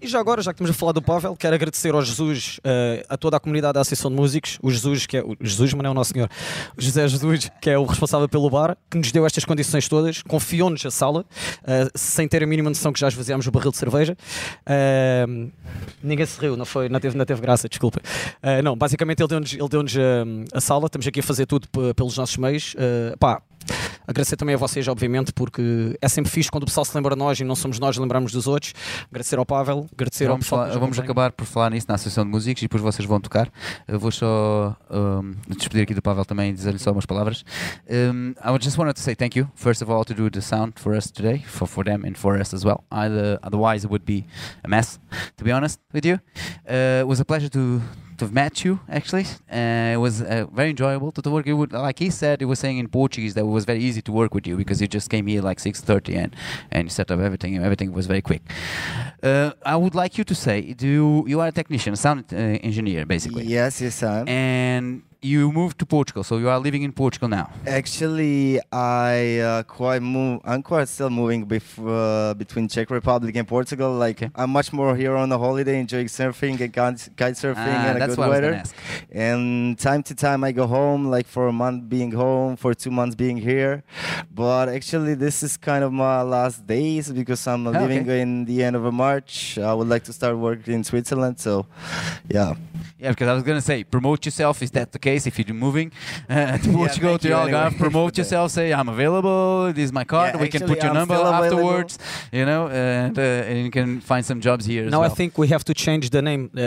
E já agora, já que estamos a falar do Pavel, quero agradecer ao Jesus, eh, a toda a comunidade da Associação de Músicos, o Jesus, que é o Jesus, mas não é o nosso Senhor, o José Jesus, que é o responsável pelo bar, que nos deu estas condições todas, confiou-nos a sala, eh, sem ter a mínima noção que já esvaziámos o barril de cerveja. Eh, ninguém se riu, não, foi, não, teve, não teve graça, desculpa. Não, basicamente ele deu-nos ele deu a sala, estamos aqui a fazer tudo pelos nossos meios. Pá, Agradecer também a vocês, obviamente, porque é sempre fixe quando o pessoal se lembra de nós e não somos nós, lembramos dos outros. Agradecer ao Pavel, agradecer ao Vamos, pessoal. falar- vamos acabar por falar nisso na Associação de Músicos e depois vocês vão tocar. Eu vou só um, despedir aqui do Pavel também e dizer-lhe só umas palavras. Um, I just wanted to say thank you, first of all, to do the sound for us today, for, for them and for us as well. Either, otherwise, it would be a mess, to be honest with you. Uh, it was a pleasure to. To have met you, actually, uh, it was uh, very enjoyable to, to work. You would, like he said, he was saying in Portuguese that it was very easy to work with you because you just came here like six thirty and and set up everything. and Everything was very quick. Uh, I would like you to say, do you, you are a technician, a sound uh, engineer, basically, Yes, yes, I am. and you moved to Portugal, so you are living in Portugal now. Actually, I uh, quite move. I'm quite still moving bef- uh, between Czech Republic and Portugal. Like Okay. I'm much more here on a holiday, enjoying surfing and kite surfing Ah, and a good what I was weather. And time to time, I go home, like for a month being home, for two months being here. But actually, this is kind of my last days because I'm Ah, leaving okay. in the end of March. I would like to start working in Switzerland. So, yeah. Yeah, because I was gonna say, promote yourself. Is that the case? If you're moving uh, to Portugal, thank to you Algarve, anyway promote yourself. Say, I'm available. This is my card. Yeah, we can put your I'm number afterwards. You know, and, uh, and you can find some jobs here. as Now I think we have to change the name uh,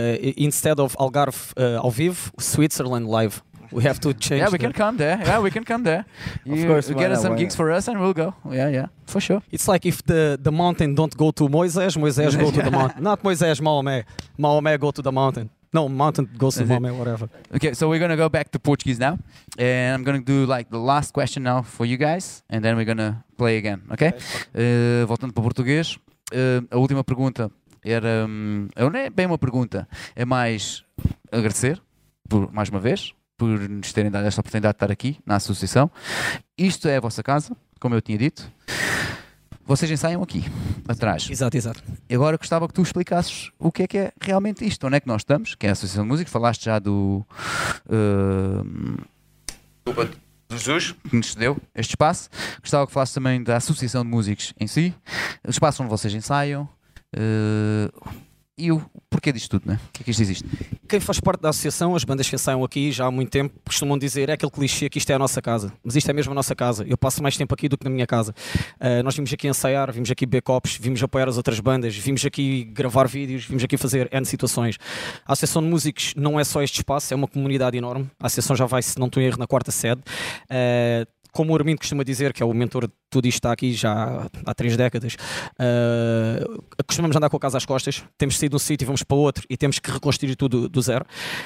instead of Algarve uh, ao vivo, Switzerland Live. We have to change. Yeah, we can come there. Yeah, we can come there. You course, you get us some gigs for us and we'll go. Yeah, yeah, for sure. It's like if the, the mountain don't go to Moisés, Moisés go to the mountain. Not Moisés, Maomé. Maomé go to the mountain. No, mountain goes to. Maomé, whatever. Okay, so we're gonna go back to Portuguese now, and I'm gonna do like the last question now for you guys, and then we're gonna play again. Okay? Uh, voltando para o português, uh, a última pergunta era, hum, não é bem uma pergunta, é mais agradecer por mais uma vez por nos terem dado esta oportunidade de estar aqui na associação. Isto é a vossa casa, como eu tinha dito. Vocês ensaiam aqui, atrás. Exato, exato. E agora gostava que tu explicasses o que é que é realmente isto, onde é que nós estamos, que é a Associação de Música, falaste já do, uh, do Jesus, que nos cedeu este espaço. Gostava que falasses também da Associação de Músicos em si, o espaço onde vocês ensaiam uh, e o porquê disto tudo, né? O que é que isto existe? Quem faz parte da associação, as bandas que ensaiam aqui já há muito tempo, costumam dizer é aquele clichê que isto é a nossa casa. Mas isto é mesmo a nossa casa. Eu passo mais tempo aqui do que na minha casa. Uh, nós vimos aqui ensaiar, vimos aqui copos, vimos apoiar as outras bandas, vimos aqui gravar vídeos, vimos aqui fazer N situações. A Associação de Músicos não é só este espaço, é uma comunidade enorme. A associação já vai, se não estou em erro, na quarta sede. Uh, como o Armindo costuma dizer, que é o mentor tudo isto está aqui já há três décadas, uh, costumamos andar com a casa às costas, temos saído de um sítio e vamos para outro e temos que reconstruir tudo do zero.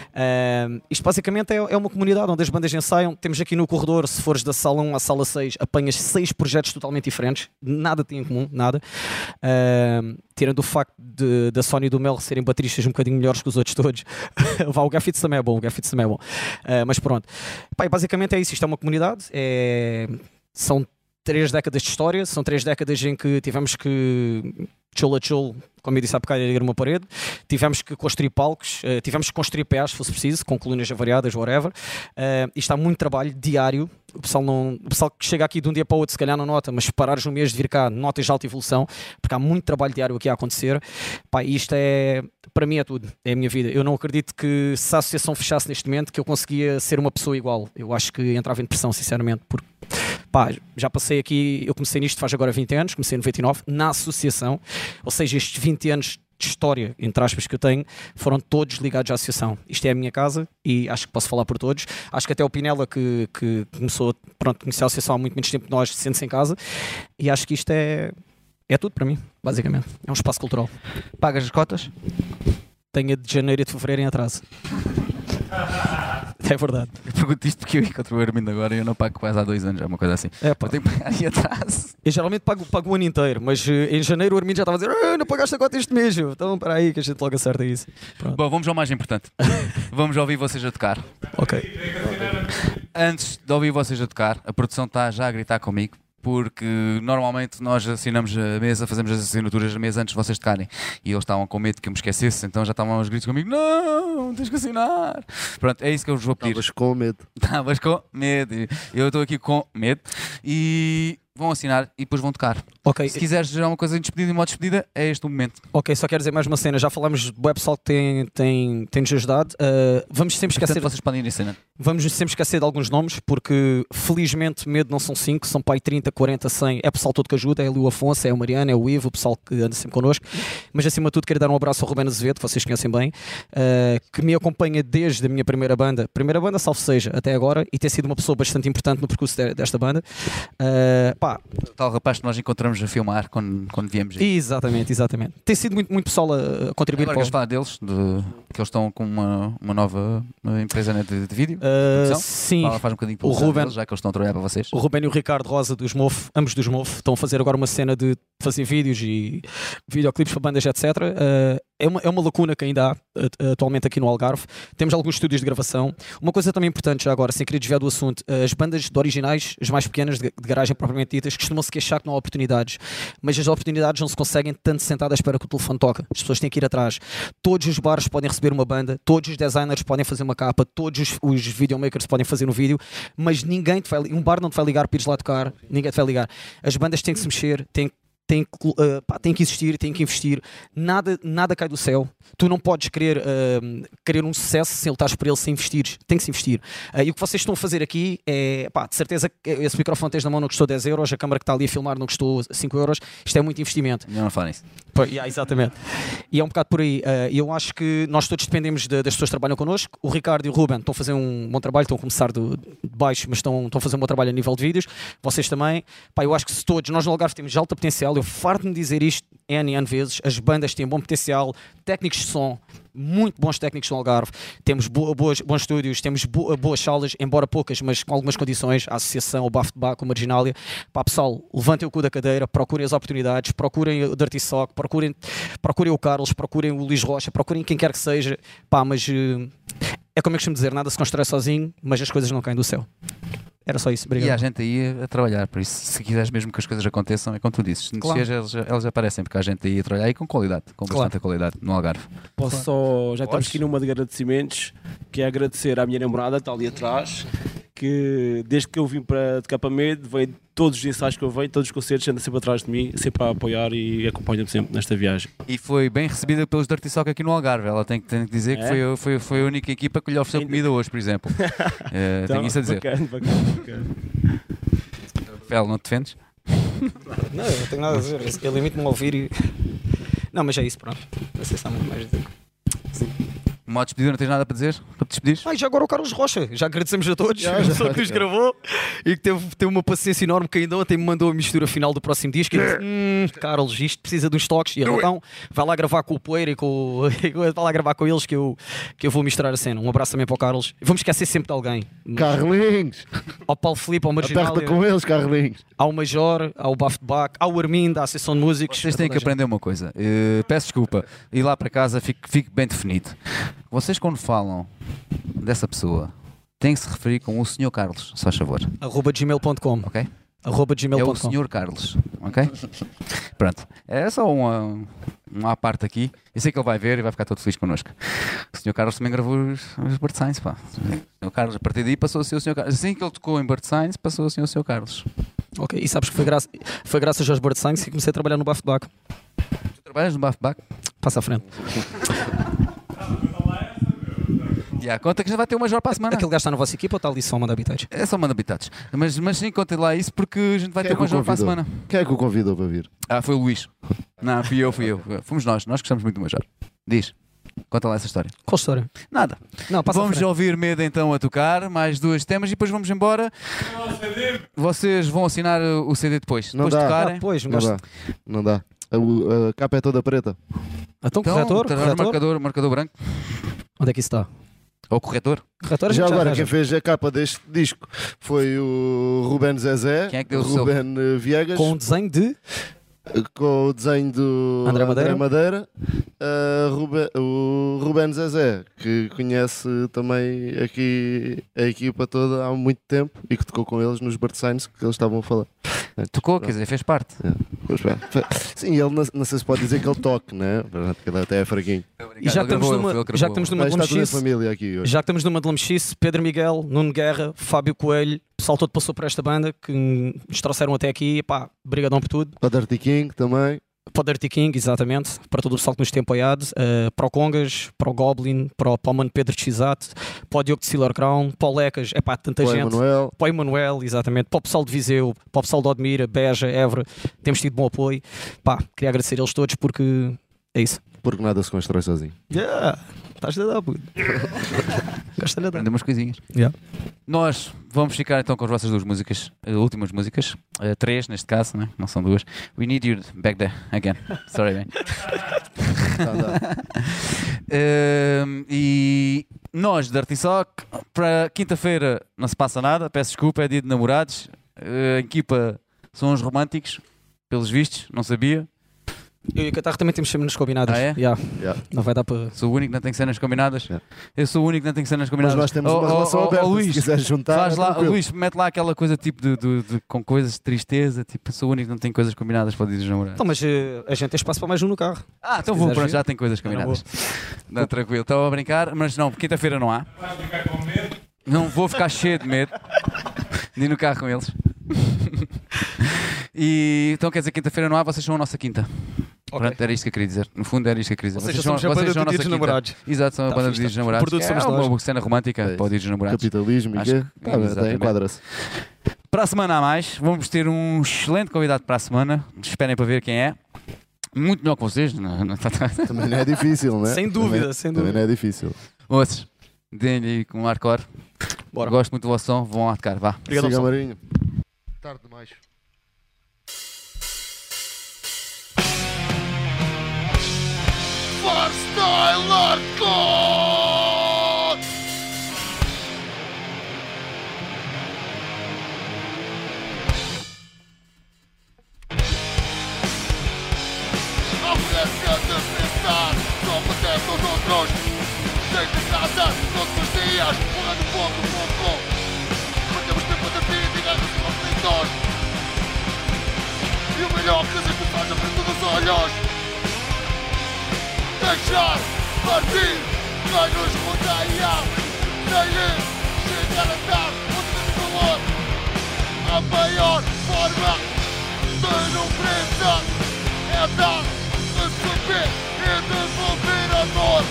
Uh, isto basicamente é, é, uma comunidade onde as bandas ensaiam. Temos aqui no corredor, se fores da sala 1 à sala 6, apanhas seis projetos totalmente diferentes, nada tem em comum, nada. Uh, tirando o facto de, da Sony e do Mel serem bateristas um bocadinho melhores que os outros todos. O Gaffitz também é bom, o Gaffitz também é bom. Uh, mas pronto. Basicamente é isso, isto é uma comunidade, é... são três décadas de história, são três décadas em que tivemos que cholo a cholo, como eu disse há bocado, erguer uma parede, tivemos que construir palcos, uh, tivemos que construir pés, se fosse preciso, com colunas variadas, whatever. Uh, isto há muito trabalho diário. O pessoal, não, o pessoal que chega aqui de um dia para o outro, se calhar não nota, mas parares um mês de vir cá, notas de alta evolução, porque há muito trabalho diário aqui a acontecer. Pá, isto é, para mim, é tudo, é a minha vida. Eu não acredito que se a associação fechasse neste momento, que eu conseguia ser uma pessoa igual. Eu acho que entrava em depressão, sinceramente, porque pá, já passei aqui, eu comecei nisto faz agora 20 anos, comecei em 99, na associação, ou seja, estes 20 anos de história, entre aspas, que eu tenho, foram todos ligados à associação. Isto é a minha casa e acho que posso falar por todos. Acho que até o Pinela, que, que começou, pronto, conheceu a associação há muito menos tempo que nós, sente-se em casa, e acho que isto é, é tudo para mim, basicamente. É um espaço cultural. Pagas as cotas? Tenho a de janeiro e de fevereiro em atraso. É verdade. Eu pergunto isto porque eu encontro o Armindo agora e eu não pago quase há dois anos, é uma coisa assim. É, pá. Eu tenho que pagar aí atrás. Eu geralmente pago, pago o ano inteiro, mas eh, em janeiro o Armindo já estava a dizer "Ah, não pagaste a cota este mês. Então, para aí que a gente logo acerta isso. Pronto. Bom, vamos ao mais importante. vamos ouvir vocês a tocar. Ok. Antes de ouvir vocês a tocar, a produção está já a gritar comigo. Porque normalmente nós assinamos a mesa, fazemos as assinaturas da mesa antes de vocês tocarem. E eles estavam com medo que eu me esquecesse, então já estavam aos gritos comigo: Não, tens que assinar. Pronto, é isso que eu vos vou pedir. Estavas com medo. Estavas com medo. Eu estou aqui com medo. E vão assinar e depois vão tocar. Ok, Se quiseres gerar uma coisa em despedida e modo de despedida, é este o momento. ok, só quero dizer mais uma cena. Já falámos do pessoal que tem, tem, tem nos ajudado. Uh, vamos sempre esquecer. Portanto, vocês podem ir em cena. Vamos sempre esquecer de alguns nomes, porque felizmente medo não são 5, são pai 30, 40, 100. É o pessoal todo que ajuda, é o Afonso, é o Mariana, é o Ivo, o pessoal que anda sempre connosco. Mas acima de tudo, quero dar um abraço ao Ruben Azevedo, que vocês conhecem bem, uh, que me acompanha desde a minha primeira banda, primeira banda, salvo seja, até agora, e tem sido uma pessoa bastante importante no percurso de- desta banda. Uh, pá, O tal rapaz que nós encontramos a filmar quando, quando viemos aí. exatamente, exatamente. Tem sido muito, muito pessoal a, a contribuir Agora para falar deles, de, que eles estão com uma, uma nova empresa né, de, de vídeo. Uh, produção? sim, Fala, faz um bocadinho O Ruben- deles, já que eles estão a trabalhar para vocês. O Rubén e o Ricardo Rosa dos MOF, ambos dos MOF, estão a fazer agora uma cena de fazer vídeos e videoclipes para bandas, etc. Uh, é, uma, é uma lacuna que ainda há uh, atualmente aqui no Algarve. Temos alguns estúdios de gravação. Uma coisa também importante já agora, sem querer desviar do assunto, uh, as bandas de originais, as mais pequenas, de, de garagem propriamente ditas, costumam se queixar que não há oportunidades. Mas as oportunidades não se conseguem tanto sentado à espera que o telefone toca. As pessoas têm que ir atrás. Todos os bares podem receber uma banda, todos os designers podem fazer uma capa, todos os, os videomakers podem fazer um vídeo, mas ninguém te vai, um bar não te vai ligar para ires lá tocar, ninguém te vai ligar. As bandas têm que se mexer, têm tem que, uh, pá, tem que existir, tem que investir. Nada, nada cai do céu. Tu não podes querer, uh, querer um sucesso sem lutares por ele, sem investir. Tem que se investir. Uh, e o que vocês estão a fazer aqui é, pá, de certeza esse microfone que tens na mão não custou 10 euros, a câmara que está ali a filmar não custou 5 euros. Isto é muito investimento. Não, não falam isso. Pois, yeah, exatamente. E é um bocado por aí. Eh, eu acho que nós todos dependemos de- das pessoas que trabalham connosco. O Ricardo e o Ruben estão a fazer um bom trabalho, estão a começar do- de baixo, mas estão, estão a fazer um bom trabalho a nível de vídeos. Vocês também. Pá, eu acho que se todos, nós no Algarve temos alta potencial, eu farto-me dizer isto N N vezes, as bandas têm bom potencial, técnicos de som, muito bons técnicos no Algarve, temos bo- boas, bons estúdios, temos bo- boas salas, embora poucas, mas com algumas condições, a associação, o Bafo de Baco, a Marginália. Pá, pessoal, levantem o cu da cadeira, procurem as oportunidades, procurem o Dirty Sock, procurem, procurem o Carlos, procurem o Luís Rocha, procurem quem quer que seja. Pá, mas eh, é como eu costumo dizer, nada se constrói sozinho, mas as coisas não caem do céu. Era só isso, obrigado. E há gente aí a trabalhar, por isso, se quiseres mesmo que as coisas aconteçam, é como tu dizes. Se Claro. eles, eles aparecem, porque há gente aí a trabalhar e com qualidade, com Claro. bastante qualidade no Algarve. Posso só. Já estamos aqui numa de agradecimentos, que é agradecer à minha namorada, que está ali atrás, que desde que eu vim para de Capamed, vem todos os ensaios que eu venho, todos os concertos, anda sempre atrás de mim, sempre a apoiar e acompanha-me sempre nesta viagem. E foi bem recebida pelos Dirty Sock aqui no Algarve. Ela tem que, tem que dizer que É? foi, foi, foi a única equipa que lhe ofereceu Ainda- comida hoje, por exemplo. Eh, tenho isso a dizer. Bacana, bacana, bacana. Fel, não te defendes? Não, eu não tenho nada a dizer. Eu limito-me a ouvir e. Não, mas é isso, pronto. Não sei se há muito mais a dizer. Modo despedida, não tens nada para dizer? Para te despedir? Ah, e já agora o Carlos Rocha, já agradecemos a todos, a pessoa que nos gravou e que teve, teve uma paciência enorme que ainda ontem me mandou a mistura final do próximo disco e disse, hum, Carlos, isto precisa de uns toques e ele, então vai lá gravar com o Poeira e com o... vai lá gravar com eles que eu, que eu vou misturar a cena. Um abraço também para o Carlos. Vamos esquecer sempre de alguém. Carlinhos! Ao Paulo Filipe, ao Marginal, Aperta com eles, Carlinhos! ao Major, ao Bafo de Bac, ao Armindo, à Associação de Músicos. Vocês têm que aprender uma coisa. Eh, peço desculpa. E lá para casa fique, fique bem definido. Vocês, quando falam dessa pessoa, têm que se referir com o Sr. Carlos, se faz favor. Arroba gmail.com. Ok? Arroba É o gmail.com. Sr. Carlos. Ok? Pronto. É só uma, uma parte aqui. Eu sei que ele vai ver e vai ficar todo feliz connosco. O Sr. Carlos também gravou os, os Bird Signs, pá. O Sr. Carlos, a partir daí passou a ser o Sr. Carlos. Assim que ele tocou em Bird Signs, passou a ser o Sr. Carlos. Ok, e sabes que foi, graça, foi graças aos Bird Signs que comecei a trabalhar no Bac. Tu trabalhas no Bafback? Passa à frente. Yeah, conta que já vai ter uma major para a semana. Aquele gajo está na vossa equipa ou está ali só a mandar habitats? É só manda habitados. Mas, mas sim, conta lá isso porque a gente vai Quem ter é uma o major para a semana. Quem é que o convidou para vir? Ah, foi o Luís. Não, fui eu, fui eu. Fomos nós. Nós gostamos muito do Major. Diz. Conta lá essa história. Qual história? Nada. Não, vamos ouvir Medo então a tocar, mais duas temas e depois vamos embora. Vocês vão assinar o CD depois. Não depois de dá. tocarem. Ah, pois, Não dá. Não dá. A, o- a capa é toda preta. Então, Então, corretor? corretor? marcador, marcador branco. Onde é que isso está? Ou corretor. Corretor Já agora, quem fez a capa deste disco foi o Ruben Zezé, Quem é que deu o seu? Ruben eh, Viegas, Com um desenho de. Com o desenho do André Madeira. Madeira. Eh, Ruben- o Ruben Zezé, que conhece também aqui a equipa toda há muito tempo e que tocou com eles nos Bird Signs que eles estavam a falar. Tocou, quer dizer, fez parte. Bem. Sim, ele não, não sei se pode dizer que ele toque, né? Ele até é fraguinho. E já que gravou, numa, já que estamos numa hoje. já que estamos numa Delamechice, Pedro Miguel, Nuno Guerra, Fábio Coelho, pessoal todo passou por esta banda que nos trouxeram até aqui. Pá, brigadão por tudo. Para Dirty King também. Para o Dirty King, exatamente. Para todo o pessoal que nos tem apoiado. eh, para o Congas, para o Goblin, para o, para o Mano Pedro Chisato, para o Diogo de Silver Crown, para o Lecas. É pá, tanta Para gente. Emanuel. para o Emanuel, exatamente, para o pessoal de Viseu, para o pessoal de Odmira, Beja, Évora, temos tido bom apoio. Pá, queria agradecer a eles todos porque é isso. Porque nada se constrói sozinho. Yeah, estás a dar, puto. Gosta de dar. Aprender umas coisinhas. Yeah. Nós vamos ficar então com as vossas duas músicas, eh, últimas músicas, eh, três neste caso, né? não são duas. We need you back there again. Sorry, man. Ehm, e nós, Dirty Sock, para quinta-feira não se passa nada, peço desculpa, é dia de namorados. Eh, a equipa são uns românticos, pelos vistos, não sabia. Eu e o Catarro também temos cenas combinadas. Ah, é? Yeah. Yeah. Não vai dar para. Sou o único que não tem cenas combinadas. É. Eu sou o único que não tem cenas Mas combinadas. nós temos Oh, uma oh, relação oh, oh, aberta. Luís, se quiseres juntar, Faz é lá. Luís, mete lá aquela coisa tipo de, de- de- com coisas de tristeza, tipo, sou o único que não tem coisas combinadas para dos namorados. Então, mas eh, a gente tem espaço para mais um no carro. Ah, então se vou, pronto, já tem coisas Eu não combinadas. Não, tranquilo, estava a brincar, mas não, quinta-feira não há. Não vou ficar cheio de medo de ir no carro com eles. e então quer dizer, quinta-feira não há, vocês são a nossa quinta. Ok. Pronto, era isto que eu queria dizer. No fundo era isto que eu queria dizer. Ou seja, Vocês são- somos a banda vocês são do Dia dos nossa quinta. Namorados. Exato, são a Tá banda dos tá. Namorados. produto É somos uma nós. cena romântica É para o Dia dos Namorados. Capitalismo e Acho que- Tá até enquadra-se. Para a semana a mais, vamos ter um excelente convidado para a semana. Esperem para ver quem é. Muito melhor que vocês. Não, não, Também não é difícil, né? Sem dúvida, Também- sem Também dúvida. não é difícil. Moços, deem-lhe aí com um hardcore. Bora. Gosto muito do vosso som, vão hardcore, vá. Obrigado, Siga. Marinho. Tarde demais. Freestyle Hardcore! Pensar, só pertence aos outros. Sei de casa, todos os dias, pulando pouco, pouco. Perdemos tempo de vida e e conflitos. E o melhor que existe faz a frente dos olhos. Deixar partir, quem nos rodeia. Sem-lhe chegar a dar tem valor. A maior forma de não presa é dar, receber e devolver amor.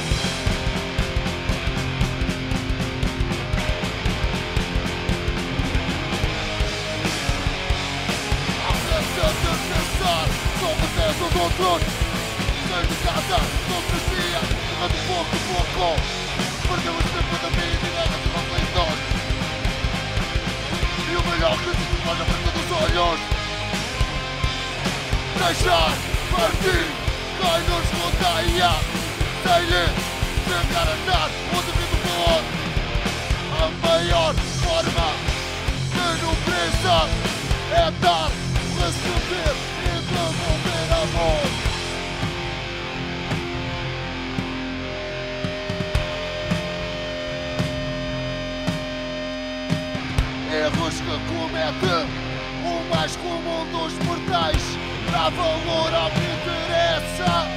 Ausência de Sair de casa os dias, jogando pouco a pouco. Perdemos tempo da vida e guerras e conflitos. E o melhor que se faz à frente dos olhos. Deixar partir quem nos rodeia. Sem-lhe a dar o devido valor. A maior forma de nobreza é dar, receber e devolver amor. Erros que comete o mais comum dos mortais dá valor ao que interessa.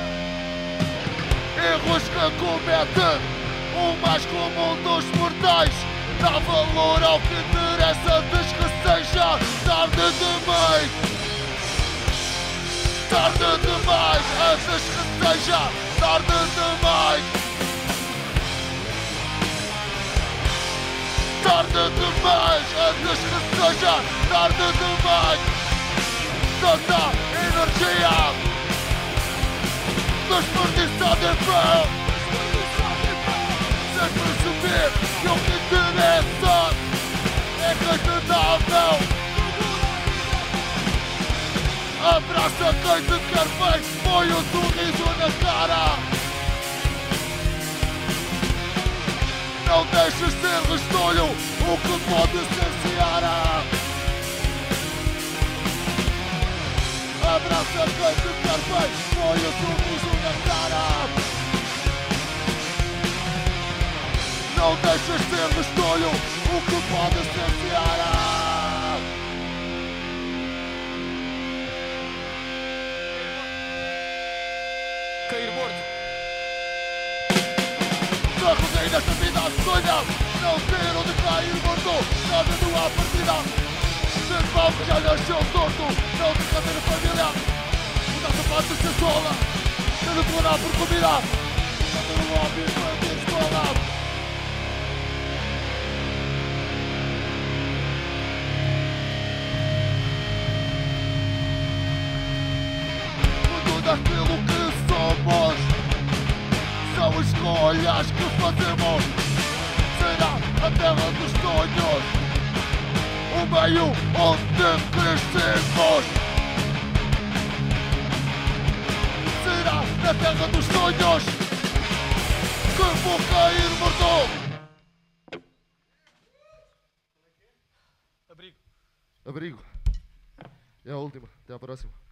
Erros que comete o mais comum dos mortais dá valor ao que interessa. Diz que seja tarde demais. Tarde demais, antes que seja tarde demais. Tarde demais, que seja tarde demais. Tanta energia desperdiçada em vão. Sem perceber que o que interessa é que te dá a mão. Abraça quem te quer bem, põe o sorriso na cara. Não deixes ser restolho o que pode seara. Abraça quem te quer bem, põe o sorriso na cara. Não deixes ser restolho o que pode ser Correi nesta vida sonha Não ter onde cair morto. Não vendo a partida? Ser que já nasceu torto. Não te fazer família Mudar sapatos sem sola Ter de morar por comida. Não ter um hobby para ter escola escolhas que fazemos. Será a terra dos sonhos, o meio onde crescemos. Será na terra dos sonhos que vou cair morto. Abrigo. Abrigo. É a última. Até a próxima.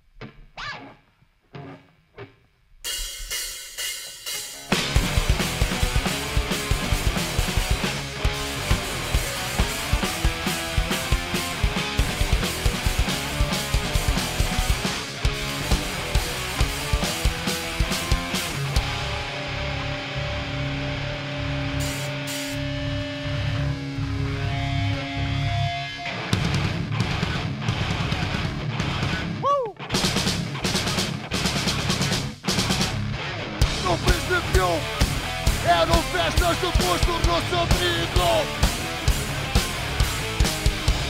Eram festas, depois tornou-se abrigo.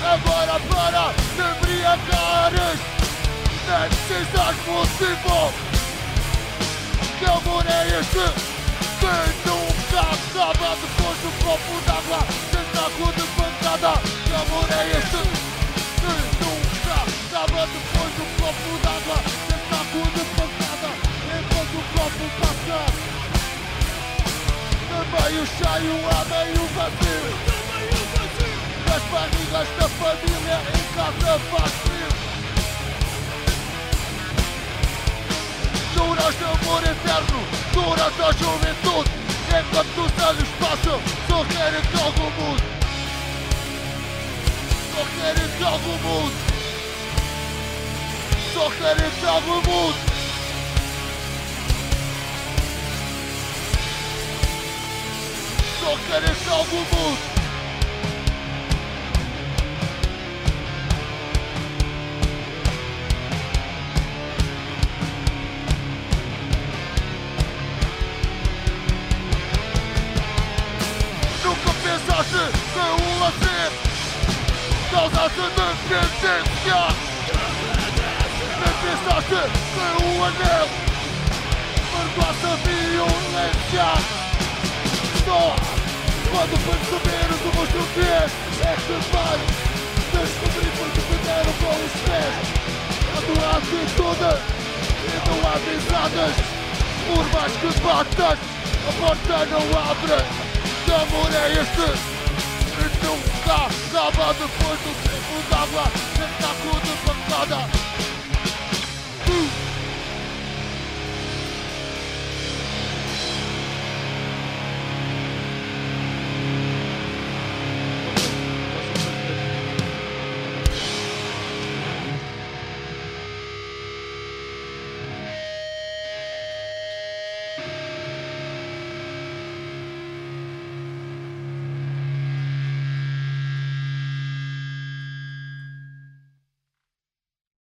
Agora para te embriagares, nem precisas motivo. é este Que nunca acaba depois do copo d'água Tentaco de pancada Que amor é este Que nunca acaba depois do copo d'água Tentaco de pancada Enquanto o copo passa meio cheio a meio vazio. As barrigas da família em casa faz frio Durante amor eterno, durante a juventude. Enquanto os anos passam, só querem que algo mude Só querem que algo mude Só querem que algo mude Querem que algo mude Nunca pensaste que o lazer. Causasse dependência Nem pensaste que o anel. Perdoasse a violência. Só quando perceberes o monstro que és É que vais descobrir porque fizeram com os pés. Quando há atitude e não há risadas Por mais que batas, a porta não abre. Que amor é este? Que nunca acaba depois do tempo d'água Tentaco de pancada